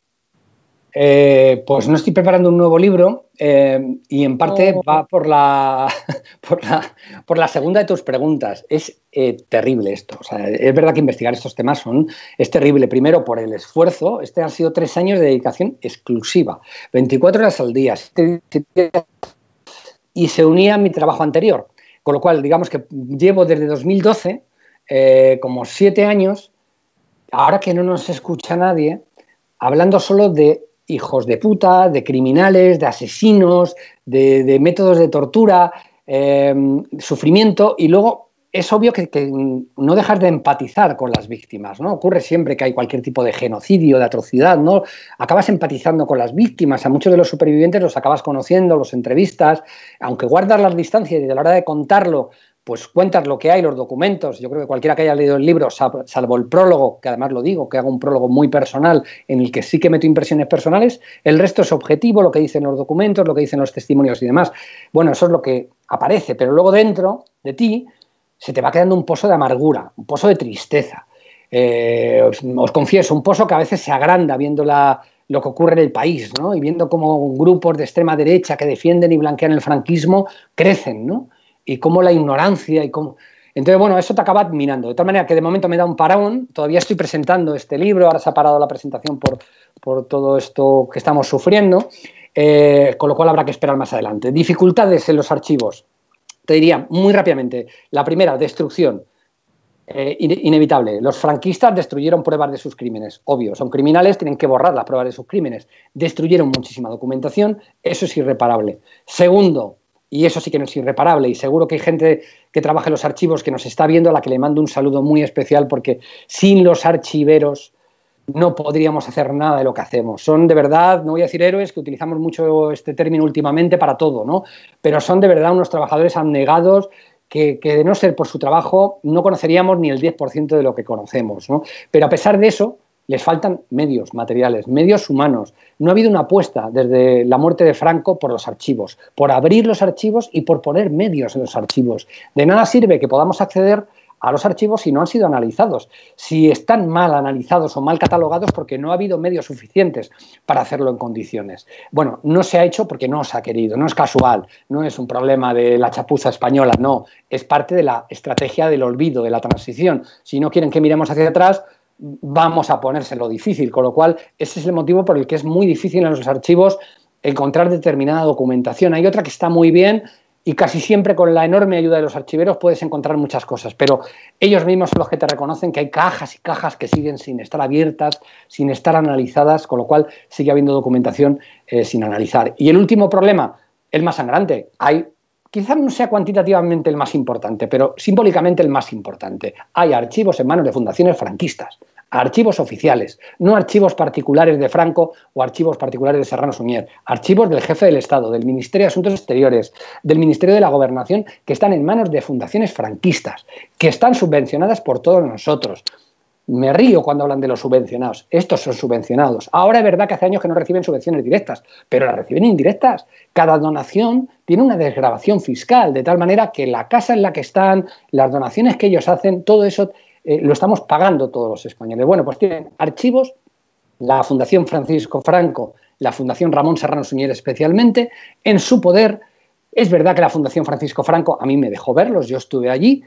Eh, pues no estoy preparando un nuevo libro eh, y en parte oh. va por la, por la, segunda de tus preguntas. Es eh, terrible esto. es verdad que investigar estos temas son, es terrible. Primero por el esfuerzo. Este han sido tres años de dedicación exclusiva, 24 horas al día. Y se unía a mi trabajo anterior. Con lo cual, digamos que llevo desde 2012 como siete años, ahora que no nos escucha nadie, hablando solo de hijos de puta, de criminales, de asesinos, de, métodos de tortura, em, sufrimiento, y luego es obvio que, no dejas de empatizar con las víctimas, ¿no? Ocurre siempre que hay cualquier tipo de genocidio, de atrocidad, ¿no? Acabas empatizando con las víctimas, a muchos de los supervivientes los acabas conociendo, los entrevistas, aunque guardas las distancias y a la hora de contarlo pues cuentas lo que hay, los documentos. Yo creo que cualquiera que haya leído el libro, salvo el prólogo, que además lo digo, que hago un prólogo muy personal en el que sí que meto impresiones personales, el resto es objetivo, lo que dicen los documentos, lo que dicen los testimonios y demás. Bueno, eso es lo que aparece, pero luego dentro de ti se te va quedando un pozo de amargura, un pozo de tristeza. Eh, os, confieso, un pozo que a veces se agranda viendo lo que ocurre en el país, ¿no? Y viendo cómo grupos de extrema derecha que defienden y blanquean el franquismo crecen, ¿no? Y cómo la ignorancia y cómo... Entonces, bueno, eso te acaba admirando. De tal manera que de momento me da un parón, todavía estoy presentando este libro, ahora se ha parado la presentación por, por todo esto que estamos sufriendo, eh, con lo cual habrá que esperar más adelante. Dificultades en los archivos. Te diría muy rápidamente. La primera, destrucción. Eh, inevitable. Los franquistas destruyeron pruebas de sus crímenes. Obvio, son criminales, tienen que borrar las pruebas de sus crímenes. Destruyeron muchísima documentación, eso es irreparable. Segundo, y eso sí que no es irreparable. Y seguro que hay gente que trabaja en los archivos que nos está viendo, a la que le mando un saludo muy especial, porque sin los archiveros no podríamos hacer nada de lo que hacemos. Son de verdad, no voy a decir héroes, que utilizamos mucho este término últimamente para todo, ¿no? Pero son de verdad unos trabajadores abnegados que, que de no ser por su trabajo no conoceríamos ni el 10% de lo que conocemos, ¿no? Pero a pesar de eso, les faltan medios materiales, medios humanos. No ha habido una apuesta desde la muerte de Franco por los archivos, por abrir los archivos y por poner medios en los archivos. De nada sirve que podamos acceder a los archivos si no han sido analizados, si están mal analizados o mal catalogados porque no ha habido medios suficientes para hacerlo en condiciones. Bueno, no se ha hecho porque no se ha querido, no es casual, no es un problema de la chapuza española, no, es parte de la estrategia del olvido, de la transición. Si no quieren que miremos hacia atrás, vamos a ponérselo difícil, con lo cual ese es el motivo por el que es muy difícil en los archivos encontrar determinada documentación. Hay otra que está muy bien y casi siempre con la enorme ayuda de los archiveros puedes encontrar muchas cosas, pero ellos mismos son los que te reconocen que hay cajas y cajas que siguen sin estar abiertas, sin estar analizadas, con lo cual sigue habiendo documentación eh, sin analizar. Y el último problema, el más sangrante, hay quizás no sea cuantitativamente el más importante, pero simbólicamente el más importante. Hay archivos en manos de fundaciones franquistas, archivos oficiales, no archivos particulares de Franco o archivos particulares de Serrano Suñer, archivos del jefe del Estado, del Ministerio de Asuntos Exteriores, del Ministerio de la Gobernación, que están en manos de fundaciones franquistas, que están subvencionadas por todos nosotros. Me río cuando hablan de los subvencionados. Estos son subvencionados. Ahora es verdad que hace años que no reciben subvenciones directas, pero las reciben indirectas. Cada donación tiene una desgrabación fiscal, de tal manera que la casa en la que están, las donaciones que ellos hacen, todo eso eh, lo estamos pagando todos los españoles. Bueno, pues tienen archivos, la Fundación Francisco Franco, la Fundación Ramón Serrano Suñer especialmente, en su poder. Es verdad que la Fundación Francisco Franco a mí me dejó verlos, yo estuve allí,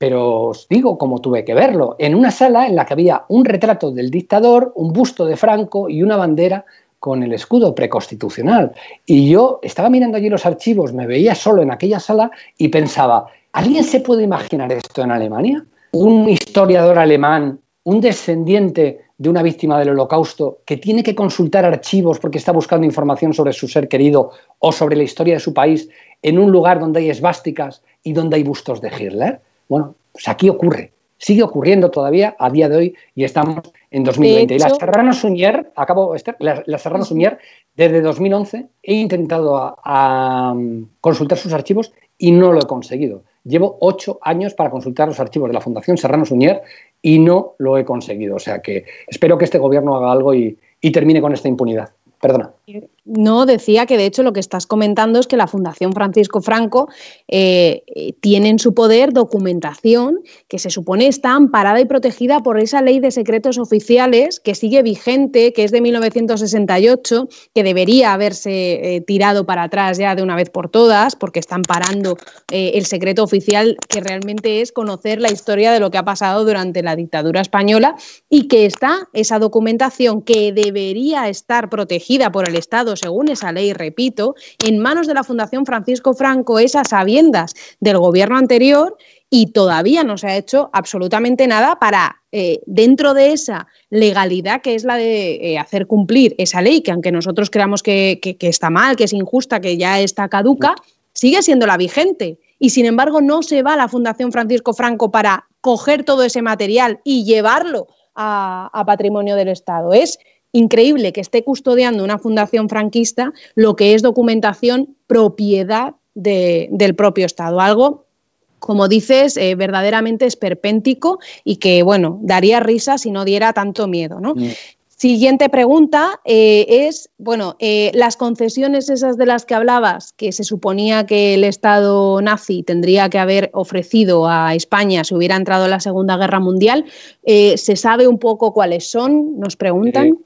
pero os digo cómo tuve que verlo, en una sala en la que había un retrato del dictador, un busto de Franco y una bandera con el escudo preconstitucional. Y yo estaba mirando allí los archivos, me veía solo en aquella sala y pensaba, ¿alguien se puede imaginar esto en Alemania? Un historiador alemán, un descendiente de una víctima del holocausto que tiene que consultar archivos porque está buscando información sobre su ser querido o sobre la historia de su país en un lugar donde hay esvásticas y donde hay bustos de Hitler. Bueno, pues aquí ocurre, sigue ocurriendo todavía a día de hoy y estamos en 2020. y la Serrano Suñer, acabo, la, Serrano Suñer, desde 2011 he intentado a, consultar sus archivos y no lo he conseguido. Llevo ocho años para consultar los archivos de la Fundación Serrano Suñer y no lo he conseguido. O sea que espero que este gobierno haga algo y termine con esta impunidad. Perdona. No, decía que de hecho lo que estás comentando es que la Fundación Francisco Franco eh, tiene en su poder documentación que se supone está amparada y protegida por esa ley de secretos oficiales que sigue vigente, que es de 1968, que debería haberse eh, tirado para atrás ya de una vez por todas, porque está amparando eh, el secreto oficial que realmente es conocer la historia de lo que ha pasado durante la dictadura española y que está esa documentación que debería estar protegida por el Estado según esa ley, repito, en manos de la Fundación Francisco Franco, esas sabiendas del gobierno anterior y todavía no se ha hecho absolutamente nada para, eh, dentro de esa legalidad que es la de eh, hacer cumplir esa ley, que aunque nosotros creamos que, está mal, que es injusta, que ya está caduca, sigue siendo la vigente. Y sin embargo no se va a la Fundación Francisco Franco para coger todo ese material y llevarlo a, a patrimonio del Estado. Es increíble que esté custodiando una fundación franquista lo que es documentación propiedad del propio Estado, algo como dices, eh, verdaderamente esperpéntico y que, bueno, daría risa si no diera tanto miedo, ¿no? Mm. Siguiente pregunta eh, es, bueno, eh, las concesiones esas de las que hablabas, que se suponía que el Estado nazi tendría que haber ofrecido a España si hubiera entrado en la Segunda Guerra Mundial, ¿se sabe un poco cuáles son? Nos preguntan.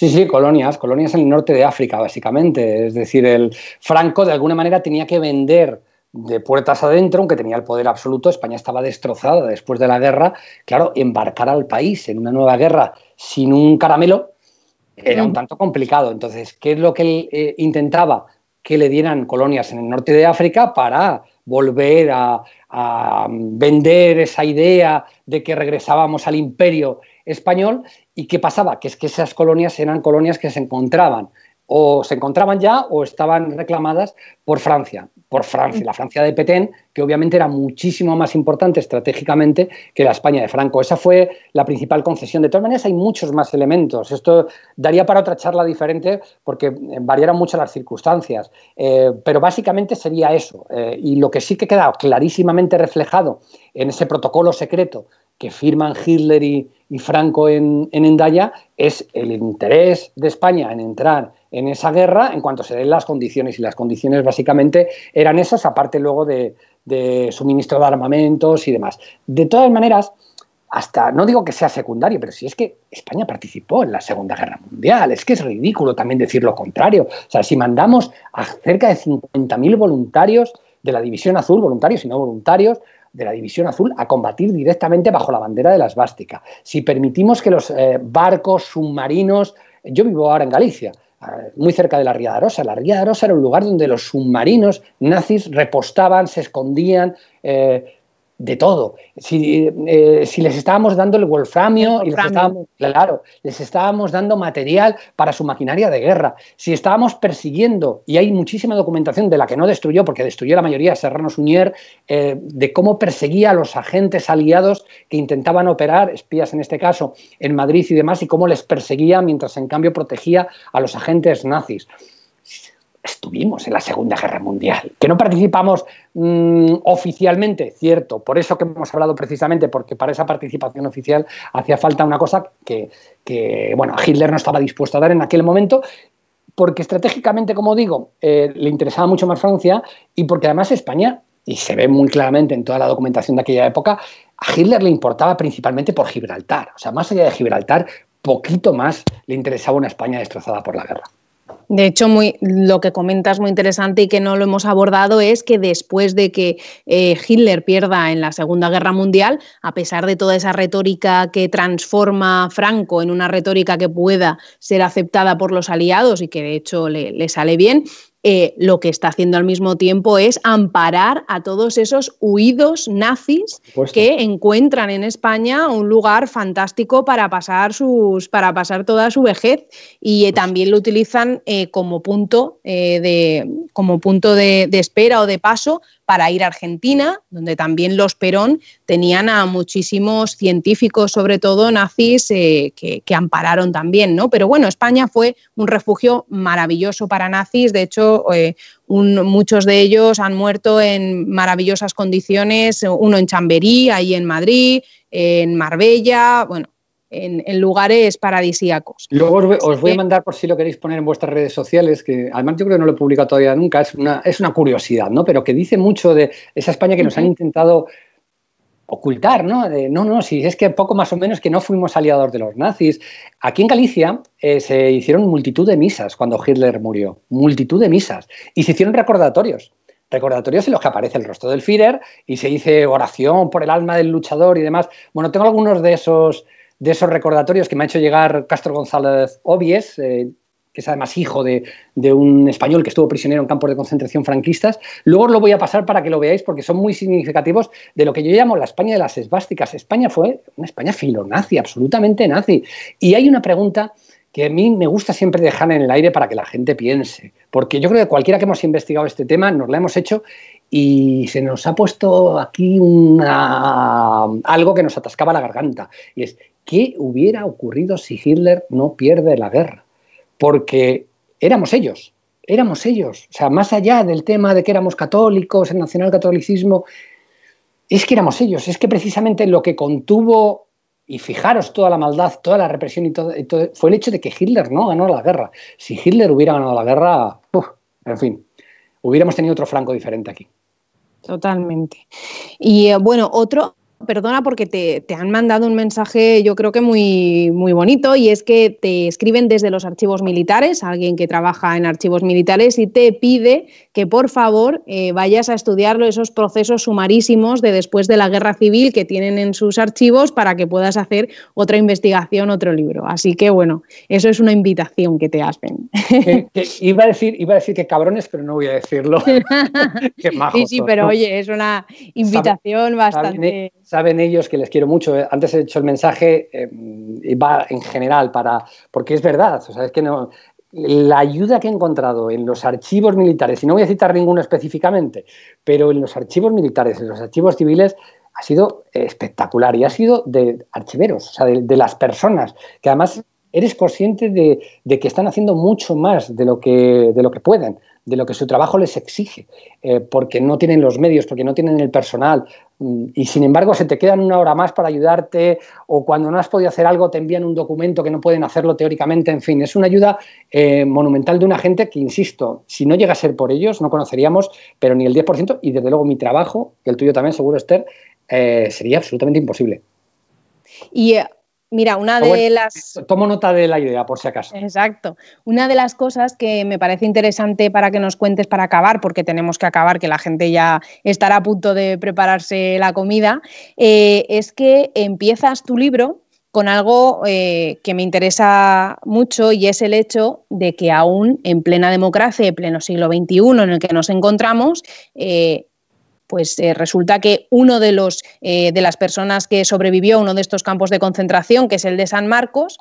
Sí, sí, colonias, colonias en el norte de África, básicamente. Es decir, el Franco de alguna manera tenía que vender de puertas adentro, aunque tenía el poder absoluto, España estaba destrozada después de la guerra. Claro, embarcar al país en una nueva guerra sin un caramelo era un tanto complicado. Entonces, ¿qué es lo que él eh, intentaba? Que le dieran colonias en el norte de África para volver a, a vender esa idea de que regresábamos al imperio español. ¿Y qué pasaba? Que es que esas colonias eran colonias que se encontraban o se encontraban ya o estaban reclamadas por Francia, por Francia, la Francia de Petén, que obviamente era muchísimo más importante estratégicamente que la España de Franco. Esa fue la principal concesión. De todas maneras, hay muchos más elementos. Esto daría para otra charla diferente porque eh, variaron mucho las circunstancias, eh, pero básicamente sería eso. Eh, y lo que sí que queda clarísimamente reflejado en ese protocolo secreto que firman Hitler y, Franco en, en Endaya es el interés de España en entrar en esa guerra en cuanto se den las condiciones. Y las condiciones básicamente eran esas, aparte luego de, suministro de armamentos y demás. De todas maneras, hasta, no digo que sea secundario, pero si es que España participó en la Segunda Guerra Mundial, es que es ridículo también decir lo contrario. O sea, si mandamos a cerca de 50.000 voluntarios de la División Azul, voluntarios y no voluntarios, de la División Azul a combatir directamente bajo la bandera de la esvástica. Si permitimos que los eh, barcos submarinos, yo vivo ahora en Galicia, muy cerca de la Ría de Arosa. La Ría de Arosa era un lugar donde los submarinos nazis repostaban, se escondían, eh, de todo. Si, eh, si, les estábamos dando el wolframio, Y les estábamos, claro, les estábamos dando material para su maquinaria de guerra, si estábamos persiguiendo, y hay muchísima documentación de la que no destruyó, porque destruyó la mayoría Serrano Suñer, eh, de cómo perseguía a los agentes aliados que intentaban operar, espías en este caso, en Madrid y demás, y cómo les perseguía mientras en cambio protegía a los agentes nazis estuvimos en la Segunda Guerra Mundial. Que no participamos mm, oficialmente, cierto, por eso que hemos hablado precisamente, porque para esa participación oficial hacía falta una cosa que, bueno, Hitler no estaba dispuesto a dar en aquel momento, porque estratégicamente, como digo, eh, le interesaba mucho más Francia y porque además España, y se ve muy claramente en toda la documentación de aquella época, a Hitler le importaba principalmente por Gibraltar. O sea, más allá de Gibraltar, poquito más le interesaba una España destrozada por la guerra. De hecho, muy, lo que comentas muy interesante y que no lo hemos abordado es que después de que eh, Hitler pierda en la Segunda Guerra Mundial, a pesar de toda esa retórica que transforma Franco en una retórica que pueda ser aceptada por los aliados y que de hecho le sale bien, eh, lo que está haciendo al mismo tiempo es amparar a todos esos huidos nazis que encuentran en España un lugar fantástico para pasar sus para pasar toda su vejez. Y eh, también lo utilizan eh, como punto de como punto de, espera o de paso para ir a Argentina, donde también los Perón tenían a muchísimos científicos, sobre todo nazis, que, que, ampararon también, ¿no? Pero bueno, España fue un refugio maravilloso para nazis, de hecho eh, muchos de ellos han muerto en maravillosas condiciones, uno en Chamberí, ahí en Madrid, en Marbella, bueno, en, lugares paradisíacos. Luego os, voy a mandar, por si lo queréis poner en vuestras redes sociales, que además yo creo que no lo he publicado todavía nunca, es una, es una curiosidad, ¿no? Pero que dice mucho de esa España que nos han intentado ocultar, ¿no? no, no, si es que poco más o menos que no fuimos aliados de los nazis. Aquí en Galicia eh, se hicieron multitud de misas cuando Hitler murió, multitud de misas, y se hicieron recordatorios, recordatorios en los que aparece el rostro del Führer y se dice oración por el alma del luchador y demás. Bueno, tengo algunos de esos de esos recordatorios que me ha hecho llegar Castro González Obies, eh, que es además hijo de, un español que estuvo prisionero en campos de concentración franquistas. Luego os lo voy a pasar para que lo veáis porque son muy significativos de lo que yo llamo la España de las esvásticas. España fue una España filonazi, absolutamente nazi. Y hay una pregunta que a mí me gusta siempre dejar en el aire para que la gente piense, porque yo creo que cualquiera que hemos investigado este tema nos lo hemos hecho y se nos ha puesto aquí una, algo que nos atascaba la garganta, y es, ¿qué hubiera ocurrido si Hitler no pierde la guerra? porque éramos ellos, éramos ellos. O sea, más allá del tema de que éramos católicos, el nacionalcatolicismo, es que éramos ellos, es que precisamente lo que contuvo, y fijaros toda la maldad, toda la represión y todo, fue el hecho de que Hitler no ganó la guerra. Si Hitler hubiera ganado la guerra, en fin, hubiéramos tenido otro flanco diferente aquí. Totalmente. Y eh, bueno, otro, perdona porque te, han mandado un mensaje yo creo que muy, muy bonito y es que te escriben desde los archivos militares, alguien que trabaja en archivos militares y te pide que por favor eh, vayas a estudiar esos procesos sumarísimos de después de la guerra civil que tienen en sus archivos para que puedas hacer otra investigación, otro libro. Así que bueno, eso es una invitación que te hacen. iba, a decir, iba a decir que cabrones, pero no voy a decirlo. sí, sí, pero oye, es una invitación bastante saben ellos que les quiero mucho. Antes he hecho el mensaje eh, y va en general para porque es verdad, o sea, es que no la ayuda que he encontrado en los archivos militares, y no voy a citar ninguno específicamente, pero en los archivos militares, en los archivos civiles, ha sido espectacular y ha sido de archiveros, o sea, de, las personas, que además eres consciente de, que están haciendo mucho más de lo que, que pueden de lo que su trabajo les exige, eh, porque no tienen los medios, porque no tienen el personal, mm, y sin embargo se te quedan una hora más para ayudarte, o cuando no has podido hacer algo te envían un documento que no pueden hacerlo teóricamente, en fin, es una ayuda eh, monumental de una gente que, insisto, si no llega a ser por ellos, no conoceríamos, pero ni el 10%, y desde luego mi trabajo, y el tuyo también, seguro, Esther, eh, sería absolutamente imposible. Y Mira, una de las... Tomo nota de la idea, por si acaso. Exacto. Una de las cosas que me parece interesante para que nos cuentes para acabar, porque tenemos que acabar, que la gente ya estará a punto de prepararse la comida, eh, es que empiezas tu libro con algo eh, que me interesa mucho y es el hecho de que aún en plena democracia, en pleno siglo XXI en el que nos encontramos, eh, pues eh, resulta que uno de los eh, de las personas que sobrevivió a uno de estos campos de concentración, que es el de San Marcos,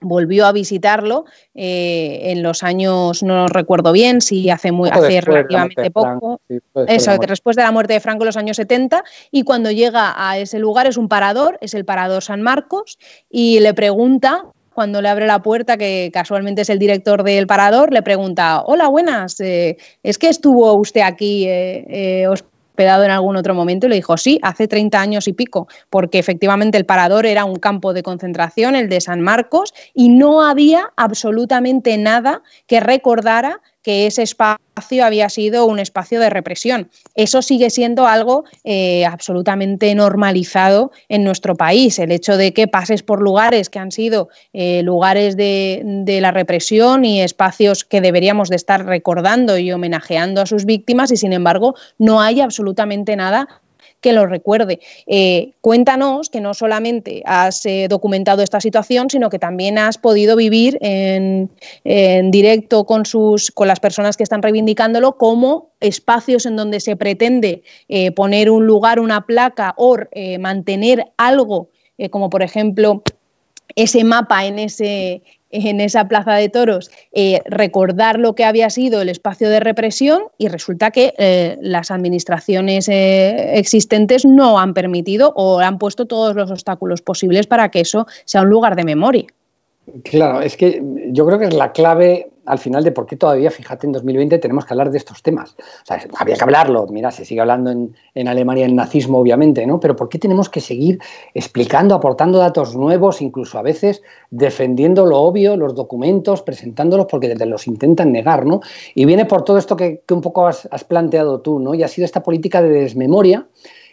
volvió a visitarlo eh, en los años, no recuerdo bien, si hace, muy, hace relativamente poco, eso, después de la muerte de Franco en los años 70, y cuando llega a ese lugar es un parador, es el parador San Marcos, y le pregunta cuando le abre la puerta, que casualmente es el director del parador, le pregunta, hola, buenas, ¿es que estuvo usted aquí en algún otro momento? Y le dijo, sí, hace 30 años y pico, porque efectivamente el parador era un campo de concentración, el de San Marcos, y no había absolutamente nada que recordara que ese espacio había sido un espacio de represión. Eso sigue siendo algo eh, absolutamente normalizado en nuestro país. El hecho de que pases por lugares que han sido eh, lugares de, la represión y espacios que deberíamos de estar recordando y homenajeando a sus víctimas y sin embargo no hay absolutamente nada que lo recuerde. Eh, cuéntanos que no solamente has eh, documentado esta situación, sino que también has podido vivir en, directo con, sus, con las personas que están reivindicándolo como espacios en donde se pretende eh, poner un lugar, una placa o mantener algo, como por ejemplo ese mapa en ese, en esa plaza de toros eh, recordar lo que había sido el espacio de represión y resulta que eh, las administraciones eh, existentes no han permitido o han puesto todos los obstáculos posibles para que eso sea un lugar de memoria. Claro, es que yo creo que es la clave al final de por qué todavía, fíjate, en 2020 tenemos que hablar de estos temas. O sea, había que hablarlo, mira, se sigue hablando en, Alemania el nazismo, obviamente, ¿no? Pero ¿por qué tenemos que seguir explicando, aportando datos nuevos, incluso a veces defendiendo lo obvio, los documentos, presentándolos porque los intentan negar, ¿no? Y viene por todo esto que, un poco has, has planteado tú, ¿no? Y ha sido esta política de desmemoria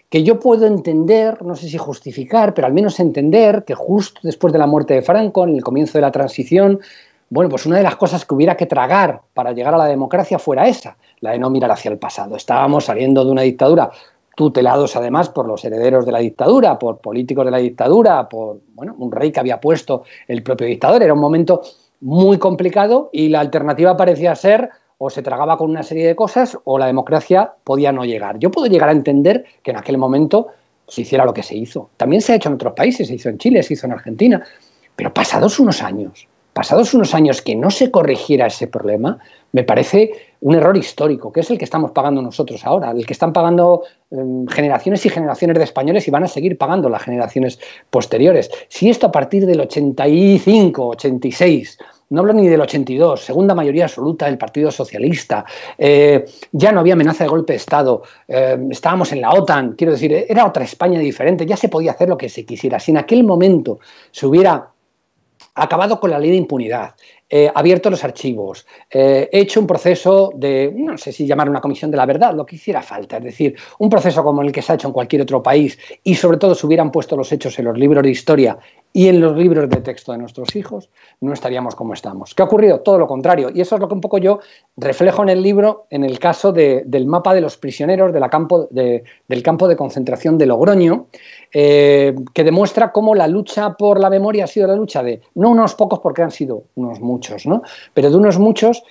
que yo puedo entender, no sé si justificar, pero al menos entender que justo después de la muerte de Franco, en el comienzo de la transición, bueno, pues una de las cosas que hubiera que tragar para llegar a la democracia fuera esa, la de no mirar hacia el pasado. Estábamos saliendo de una dictadura tutelados además por los herederos de la dictadura, por políticos de la dictadura, por bueno, un rey que había puesto el propio dictador. Era un momento muy complicado y la alternativa parecía ser o se tragaba con una serie de cosas o la democracia podía no llegar. Yo puedo llegar a entender que en aquel momento se hiciera lo que se hizo. También se ha hecho en otros países, se hizo en Chile, se hizo en Argentina, pero pasados unos años, pasados unos años que no se corrigiera ese problema, me parece un error histórico, que es el que estamos pagando nosotros ahora, el que están pagando em, generaciones y generaciones de españoles y van a seguir pagando las generaciones posteriores. Si esto a partir del 85, 86, no hablo ni del 82, segunda mayoría absoluta del Partido Socialista, eh, ya no había amenaza de golpe de Estado, eh, estábamos en la OTAN, quiero decir, era otra España diferente, ya se podía hacer lo que se quisiera. Si en aquel momento se hubiera acabado con la ley de impunidad, eh, abierto los archivos, eh, hecho un proceso de, no sé si llamar una comisión de la verdad, lo que hiciera falta, es decir, un proceso como el que se ha hecho en cualquier otro país y sobre todo se hubieran puesto los hechos en los libros de historia y en los libros de texto de nuestros hijos, no estaríamos como estamos. ¿Qué ha ocurrido? Todo lo contrario. Y eso es lo que un poco yo reflejo en el libro en el caso del mapa de los prisioneros del campo de concentración de Logroño, eh, que demuestra cómo la lucha por la memoria ha sido la lucha de, no unos pocos porque han sido unos muchos, ¿no? pero de unos muchos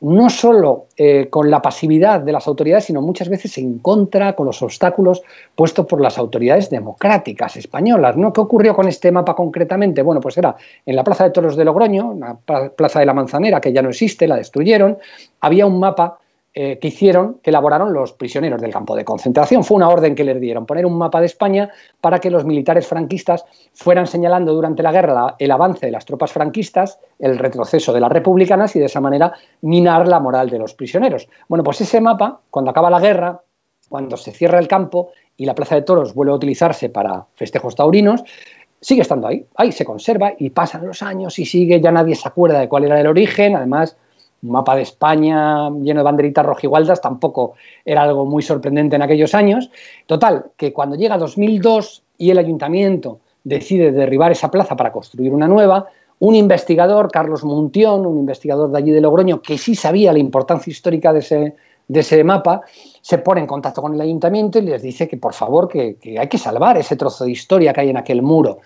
no solo eh, con la pasividad de las autoridades, sino muchas veces en contra, con los obstáculos puestos por las autoridades democráticas españolas. ¿no? ¿Qué ocurrió con este mapa concretamente? Bueno, pues era en la Plaza de Toros de Logroño, la Plaza de la Manzanera, que ya no existe, la destruyeron, había un mapa eh, que hicieron, que elaboraron los prisioneros del campo de concentración. Fue una orden que les dieron, poner un mapa de España para que los militares franquistas fueran señalando durante la guerra el avance de las tropas franquistas, el retroceso de las republicanas y de esa manera minar la moral de los prisioneros. Bueno, pues ese mapa, cuando acaba la guerra, cuando se cierra el campo y la Plaza de Toros vuelve a utilizarse para festejos taurinos, sigue estando ahí, ahí se conserva y pasan los años y sigue, ya nadie se acuerda de cuál era el origen, además un mapa de España lleno de banderitas rojigualdas tampoco era algo muy sorprendente en aquellos años. Total, que cuando llega 2002 y el ayuntamiento decide derribar esa plaza para construir una nueva, un investigador, Carlos Muntión, un investigador de allí de Logroño, que sí sabía la importancia histórica de ese, de ese mapa, se pone en contacto con el ayuntamiento y les dice que por favor que, que hay que salvar ese trozo de historia que hay en aquel muro.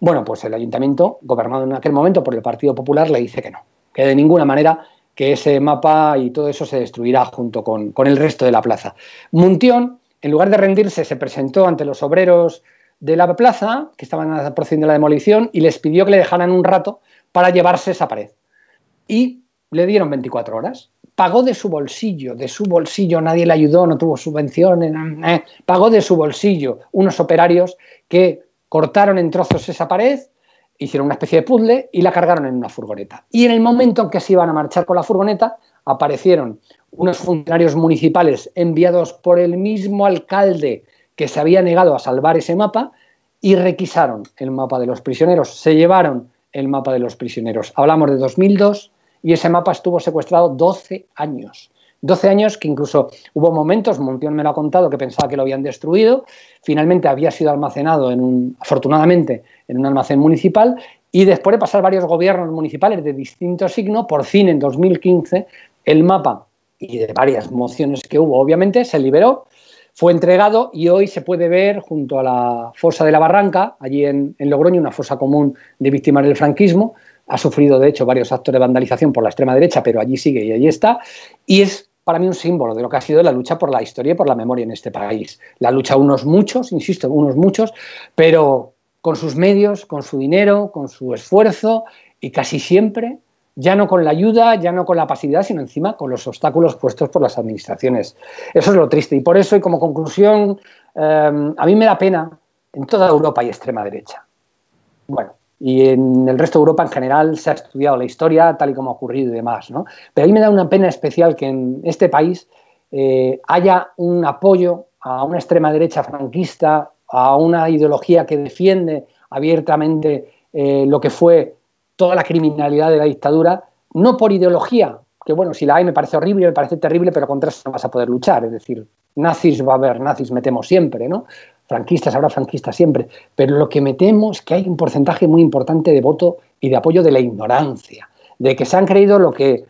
Bueno, pues el ayuntamiento, gobernado en aquel momento por el Partido Popular, le dice que no, que de ninguna manera que ese mapa y todo eso se destruirá junto con, el resto de la plaza. Muntión, en lugar de rendirse, se presentó ante los obreros de la plaza, que estaban procediendo a la demolición, y les pidió que le dejaran un rato para llevarse esa pared. Y le dieron 24 horas. Pagó de su bolsillo, de su bolsillo, nadie le ayudó, no tuvo subvenciones, pagó de su bolsillo unos operarios que cortaron en trozos esa pared, hicieron una especie de puzzle y la cargaron en una furgoneta. Y en el momento en que se iban a marchar con la furgoneta, aparecieron unos funcionarios municipales enviados por el mismo alcalde que se había negado a salvar ese mapa y requisaron el mapa de los prisioneros, se llevaron el mapa de los prisioneros. Hablamos de 2002 y ese mapa estuvo secuestrado 12 años. 12 años que incluso hubo momentos, Montión me lo ha contado, que pensaba que lo habían destruido, finalmente había sido almacenado en un, afortunadamente, en un almacén municipal. Y después de pasar varios gobiernos municipales de distinto signo, por fin en 2015 el mapa y de varias mociones que hubo, obviamente, se liberó, fue entregado y hoy se puede ver junto a la fosa de la Barranca, allí en, en Logroño, una fosa común de víctimas del franquismo, ha sufrido de hecho varios actos de vandalización por la extrema derecha, pero allí sigue y allí está, y es para mí un símbolo de lo que ha sido la lucha por la historia y por la memoria en este país. La lucha unos muchos, insisto, unos muchos, pero con sus medios, con su dinero, con su esfuerzo y casi siempre ya no con la ayuda, ya no con la pasividad, sino encima con los obstáculos puestos por las administraciones. Eso es lo triste. Y por eso, y como conclusión, eh, a mí me da pena en toda Europa y extrema derecha. Bueno, y en el resto de Europa en general se ha estudiado la historia tal y como ha ocurrido y demás. ¿no? Pero a mí me da una pena especial que en este país eh, haya un apoyo a una extrema derecha franquista, a una ideología que defiende abiertamente eh, lo que fue toda la criminalidad de la dictadura, no por ideología, que bueno, si la hay me parece horrible, me parece terrible, pero contra eso no vas a poder luchar, es decir, nazis va a haber, nazis metemos siempre, ¿no? Franquistas, habrá franquistas siempre, pero lo que metemos es que hay un porcentaje muy importante de voto y de apoyo de la ignorancia, de que se han creído lo que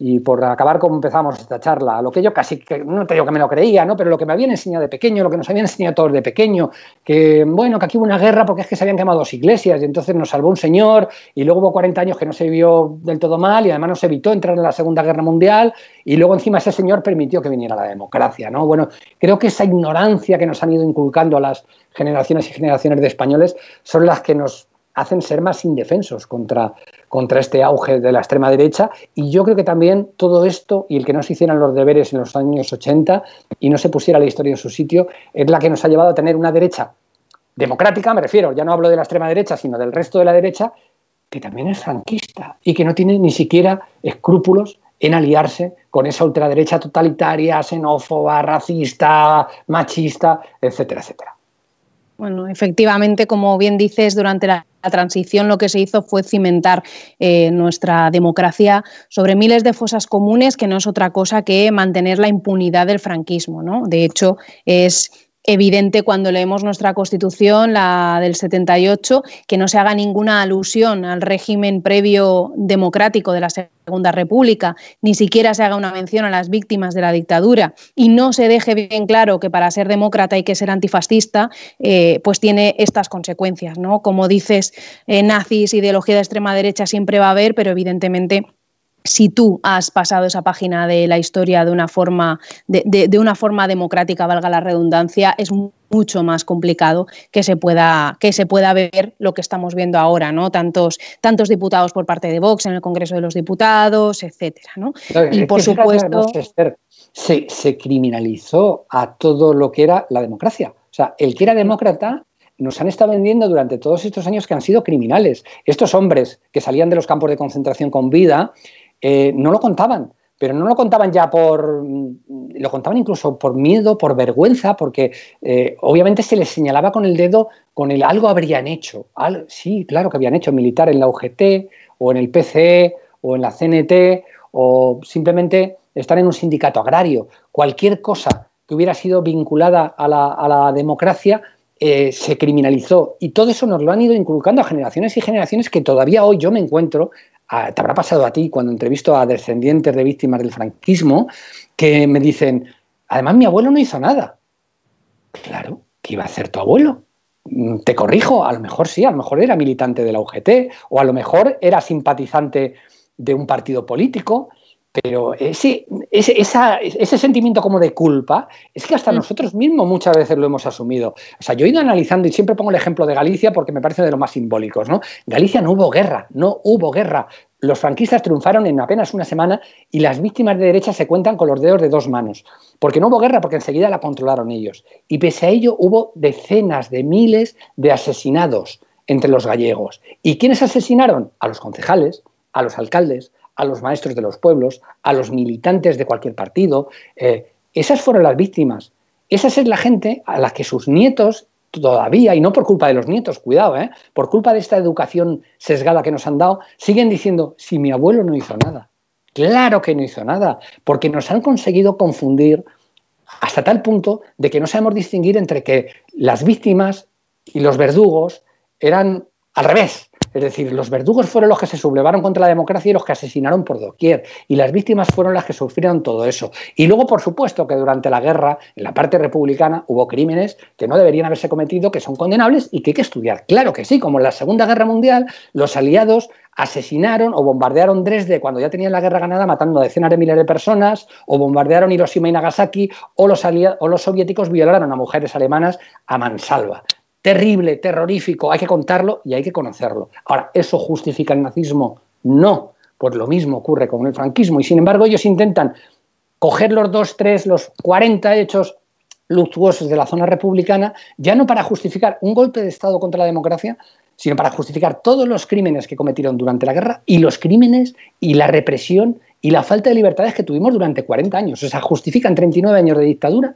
y por acabar como empezamos esta charla, lo que yo casi, que, no te digo que me lo creía, ¿no? pero lo que me habían enseñado de pequeño, lo que nos habían enseñado todos de pequeño, que bueno, que aquí hubo una guerra porque es que se habían quemado dos iglesias y entonces nos salvó un señor y luego hubo 40 años que no se vio del todo mal y además nos evitó entrar en la Segunda Guerra Mundial y luego encima ese señor permitió que viniera la democracia. ¿no? Bueno, creo que esa ignorancia que nos han ido inculcando a las generaciones y generaciones de españoles son las que nos hacen ser más indefensos contra, contra este auge de la extrema derecha. Y yo creo que también todo esto y el que no se hicieran los deberes en los años 80 y no se pusiera la historia en su sitio es la que nos ha llevado a tener una derecha democrática, me refiero, ya no hablo de la extrema derecha, sino del resto de la derecha, que también es franquista y que no tiene ni siquiera escrúpulos en aliarse con esa ultraderecha totalitaria, xenófoba, racista, machista, etcétera, etcétera. Bueno, efectivamente, como bien dices, durante la, transición lo que se hizo fue cimentar eh, nuestra democracia sobre miles de fosas comunes, que no es otra cosa que mantener la impunidad del franquismo. ¿no? De hecho, es evidente cuando leemos nuestra Constitución, la del 78, que no se haga ninguna alusión al régimen previo democrático de la Segunda República, ni siquiera se haga una mención a las víctimas de la dictadura y no se deje bien claro que para ser demócrata hay que ser antifascista, eh, pues tiene estas consecuencias. ¿no? Como dices, eh, nazis, ideología de extrema derecha siempre va a haber, pero evidentemente si tú has pasado esa página de la historia de una forma, de, una forma democrática, valga la redundancia, es mucho más complicado que se pueda, que se pueda ver lo que estamos viendo ahora, ¿no? Tantos, tantos diputados por parte de Vox en el Congreso de los Diputados, etcétera, ¿no? y por supuesto. Se, se criminalizó a todo lo que era la democracia. O sea, el que era demócrata nos han estado vendiendo durante todos estos años que han sido criminales. Estos hombres que salían de los campos de concentración con vida eh, no lo contaban, pero no lo contaban ya por, mm, lo contaban incluso por miedo, por vergüenza, porque eh, obviamente se les señalaba con el dedo, con el algo habrían hecho. sí, claro que habían hecho militar en la UGT o en el PCE o en la CNT o simplemente estar en un sindicato agrario. Cualquier cosa que hubiera sido vinculada a la, democracia eh, se criminalizó y todo eso nos lo han ido inculcando a generaciones y generaciones que todavía hoy yo me encuentro te habrá pasado a ti cuando entrevisto a descendientes de víctimas del franquismo que me dicen, además mi abuelo no hizo nada. Claro, ¿qué iba a hacer tu abuelo? Mm, te corrijo, a lo mejor sí, a lo mejor era militante de la UGT o a lo mejor era simpatizante de un partido político, pero ese, ese, ese, sentimiento como de culpa es que hasta mm. nosotros mismos muchas veces lo hemos asumido. O sea, yo he ido analizando y siempre pongo el ejemplo de Galicia porque me parece de los más simbólicos, ¿no? Galicia no hubo guerra, no hubo guerra. Los franquistas triunfaron en apenas una semana y las víctimas de derecha se cuentan con los dedos de dos manos. Porque no hubo guerra, porque enseguida la controlaron ellos. Y pese a ello hubo decenas de miles de asesinados entre los gallegos. ¿Y quiénes asesinaron? A los concejales, a los alcaldes, a los maestros de los pueblos, a los militantes de cualquier partido. Eh, esas fueron las víctimas. Esa es la gente a la que sus nietos todavía, y no por culpa de los nietos, cuidado, ¿eh? por culpa de esta educación sesgada que nos han dado, siguen diciendo, si mi abuelo no hizo nada. Claro que no hizo nada, porque nos han conseguido confundir hasta tal punto de que no sabemos distinguir entre que las víctimas y los verdugos eran al revés. Es decir, los verdugos fueron los que se sublevaron contra la democracia y los que asesinaron por doquier. Y las víctimas fueron las que sufrieron todo eso. Y luego, por supuesto, que durante la guerra, en la parte republicana, hubo crímenes que no deberían haberse cometido, que son condenables y que hay que estudiar. Claro que sí, como en la Segunda Guerra Mundial, los aliados asesinaron o bombardearon Dresde cuando ya tenían la guerra ganada, matando a decenas de miles de personas, o bombardearon Hiroshima y Nagasaki, o los, o los soviéticos violaron a mujeres alemanas a mansalva terrible, terrorífico, hay que contarlo y hay que conocerlo. Ahora, ¿eso justifica el nazismo? No, pues lo mismo ocurre con el franquismo y sin embargo ellos intentan coger los dos, tres, los 40 hechos luctuosos de la zona republicana, ya no para justificar un golpe de Estado contra la democracia, sino para justificar todos los crímenes que cometieron durante la guerra y los crímenes y la represión y la falta de libertades que tuvimos durante 40 años. O sea, justifican 39 años de dictadura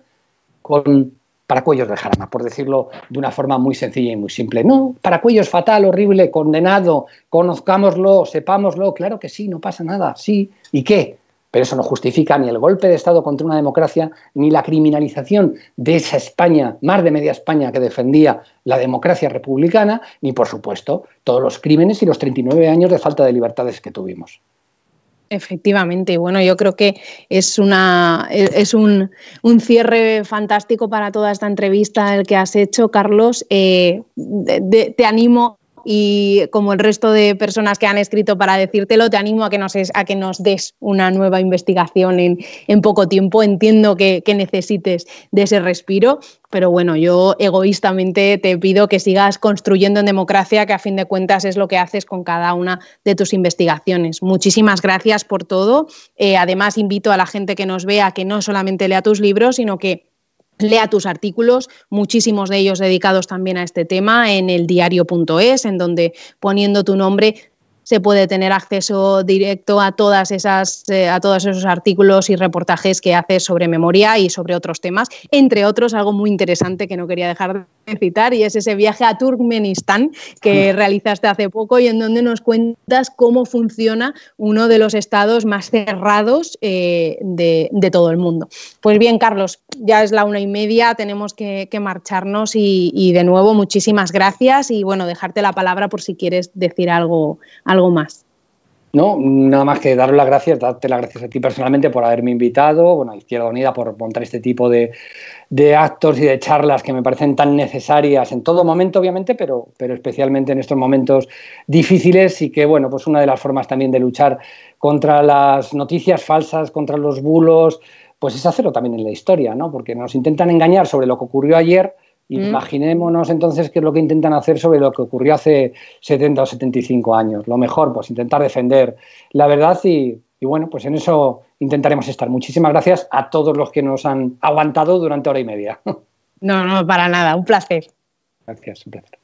con Paracuellos de Jarama, por decirlo de una forma muy sencilla y muy simple. No, Paracuellos fatal, horrible, condenado, conozcámoslo, sepámoslo, claro que sí, no pasa nada, sí. ¿Y qué? Pero eso no justifica ni el golpe de Estado contra una democracia, ni la criminalización de esa España, más de media España que defendía la democracia republicana, ni por supuesto todos los crímenes y los 39 años de falta de libertades que tuvimos. Efectivamente, bueno, yo creo que es una es un, cierre fantástico para toda esta entrevista el que has hecho, Carlos. Eh, te animo y como el resto de personas que han escrito para decírtelo, te animo a que nos, a que nos des una nueva investigación en, poco tiempo. Entiendo que, necesites de ese respiro, pero bueno, yo egoístamente te pido que sigas construyendo en democracia, que a fin de cuentas es lo que haces con cada una de tus investigaciones. Muchísimas gracias por todo. Eh, además, invito a la gente que nos vea que no solamente lea tus libros, sino que lea tus artículos, muchísimos de ellos dedicados también a este tema en el diario.es, en donde poniendo tu nombre se puede tener acceso directo a todas esas eh, a todos esos artículos y reportajes que haces sobre memoria y sobre otros temas, entre otros algo muy interesante que no quería dejar de citar y es ese viaje a Turkmenistán que realizaste hace poco y en donde nos cuentas cómo funciona uno de los estados más cerrados eh, de, todo el mundo. Pues bien, Carlos, ya es la una y media, tenemos que, marcharnos y, y, de nuevo muchísimas gracias y bueno, dejarte la palabra por si quieres decir algo algo más. No, nada más que daros las gracias, darte las gracias a ti personalmente por haberme invitado, bueno, a Izquierda Unida por montar este tipo de, actos y de charlas que me parecen tan necesarias en todo momento, obviamente, pero, pero especialmente en estos momentos difíciles y que, bueno, pues una de las formas también de luchar contra las noticias falsas, contra los bulos, pues es hacerlo también en la historia, ¿no? Porque nos intentan engañar sobre lo que ocurrió ayer. Imaginémonos entonces qué es lo que intentan hacer sobre lo que ocurrió hace 70 o 75 años. Lo mejor, pues intentar defender la verdad y, y bueno, pues en eso intentaremos estar. Muchísimas gracias a todos los que nos han aguantado durante hora y media. No, no, para nada, un placer. Gracias, un placer.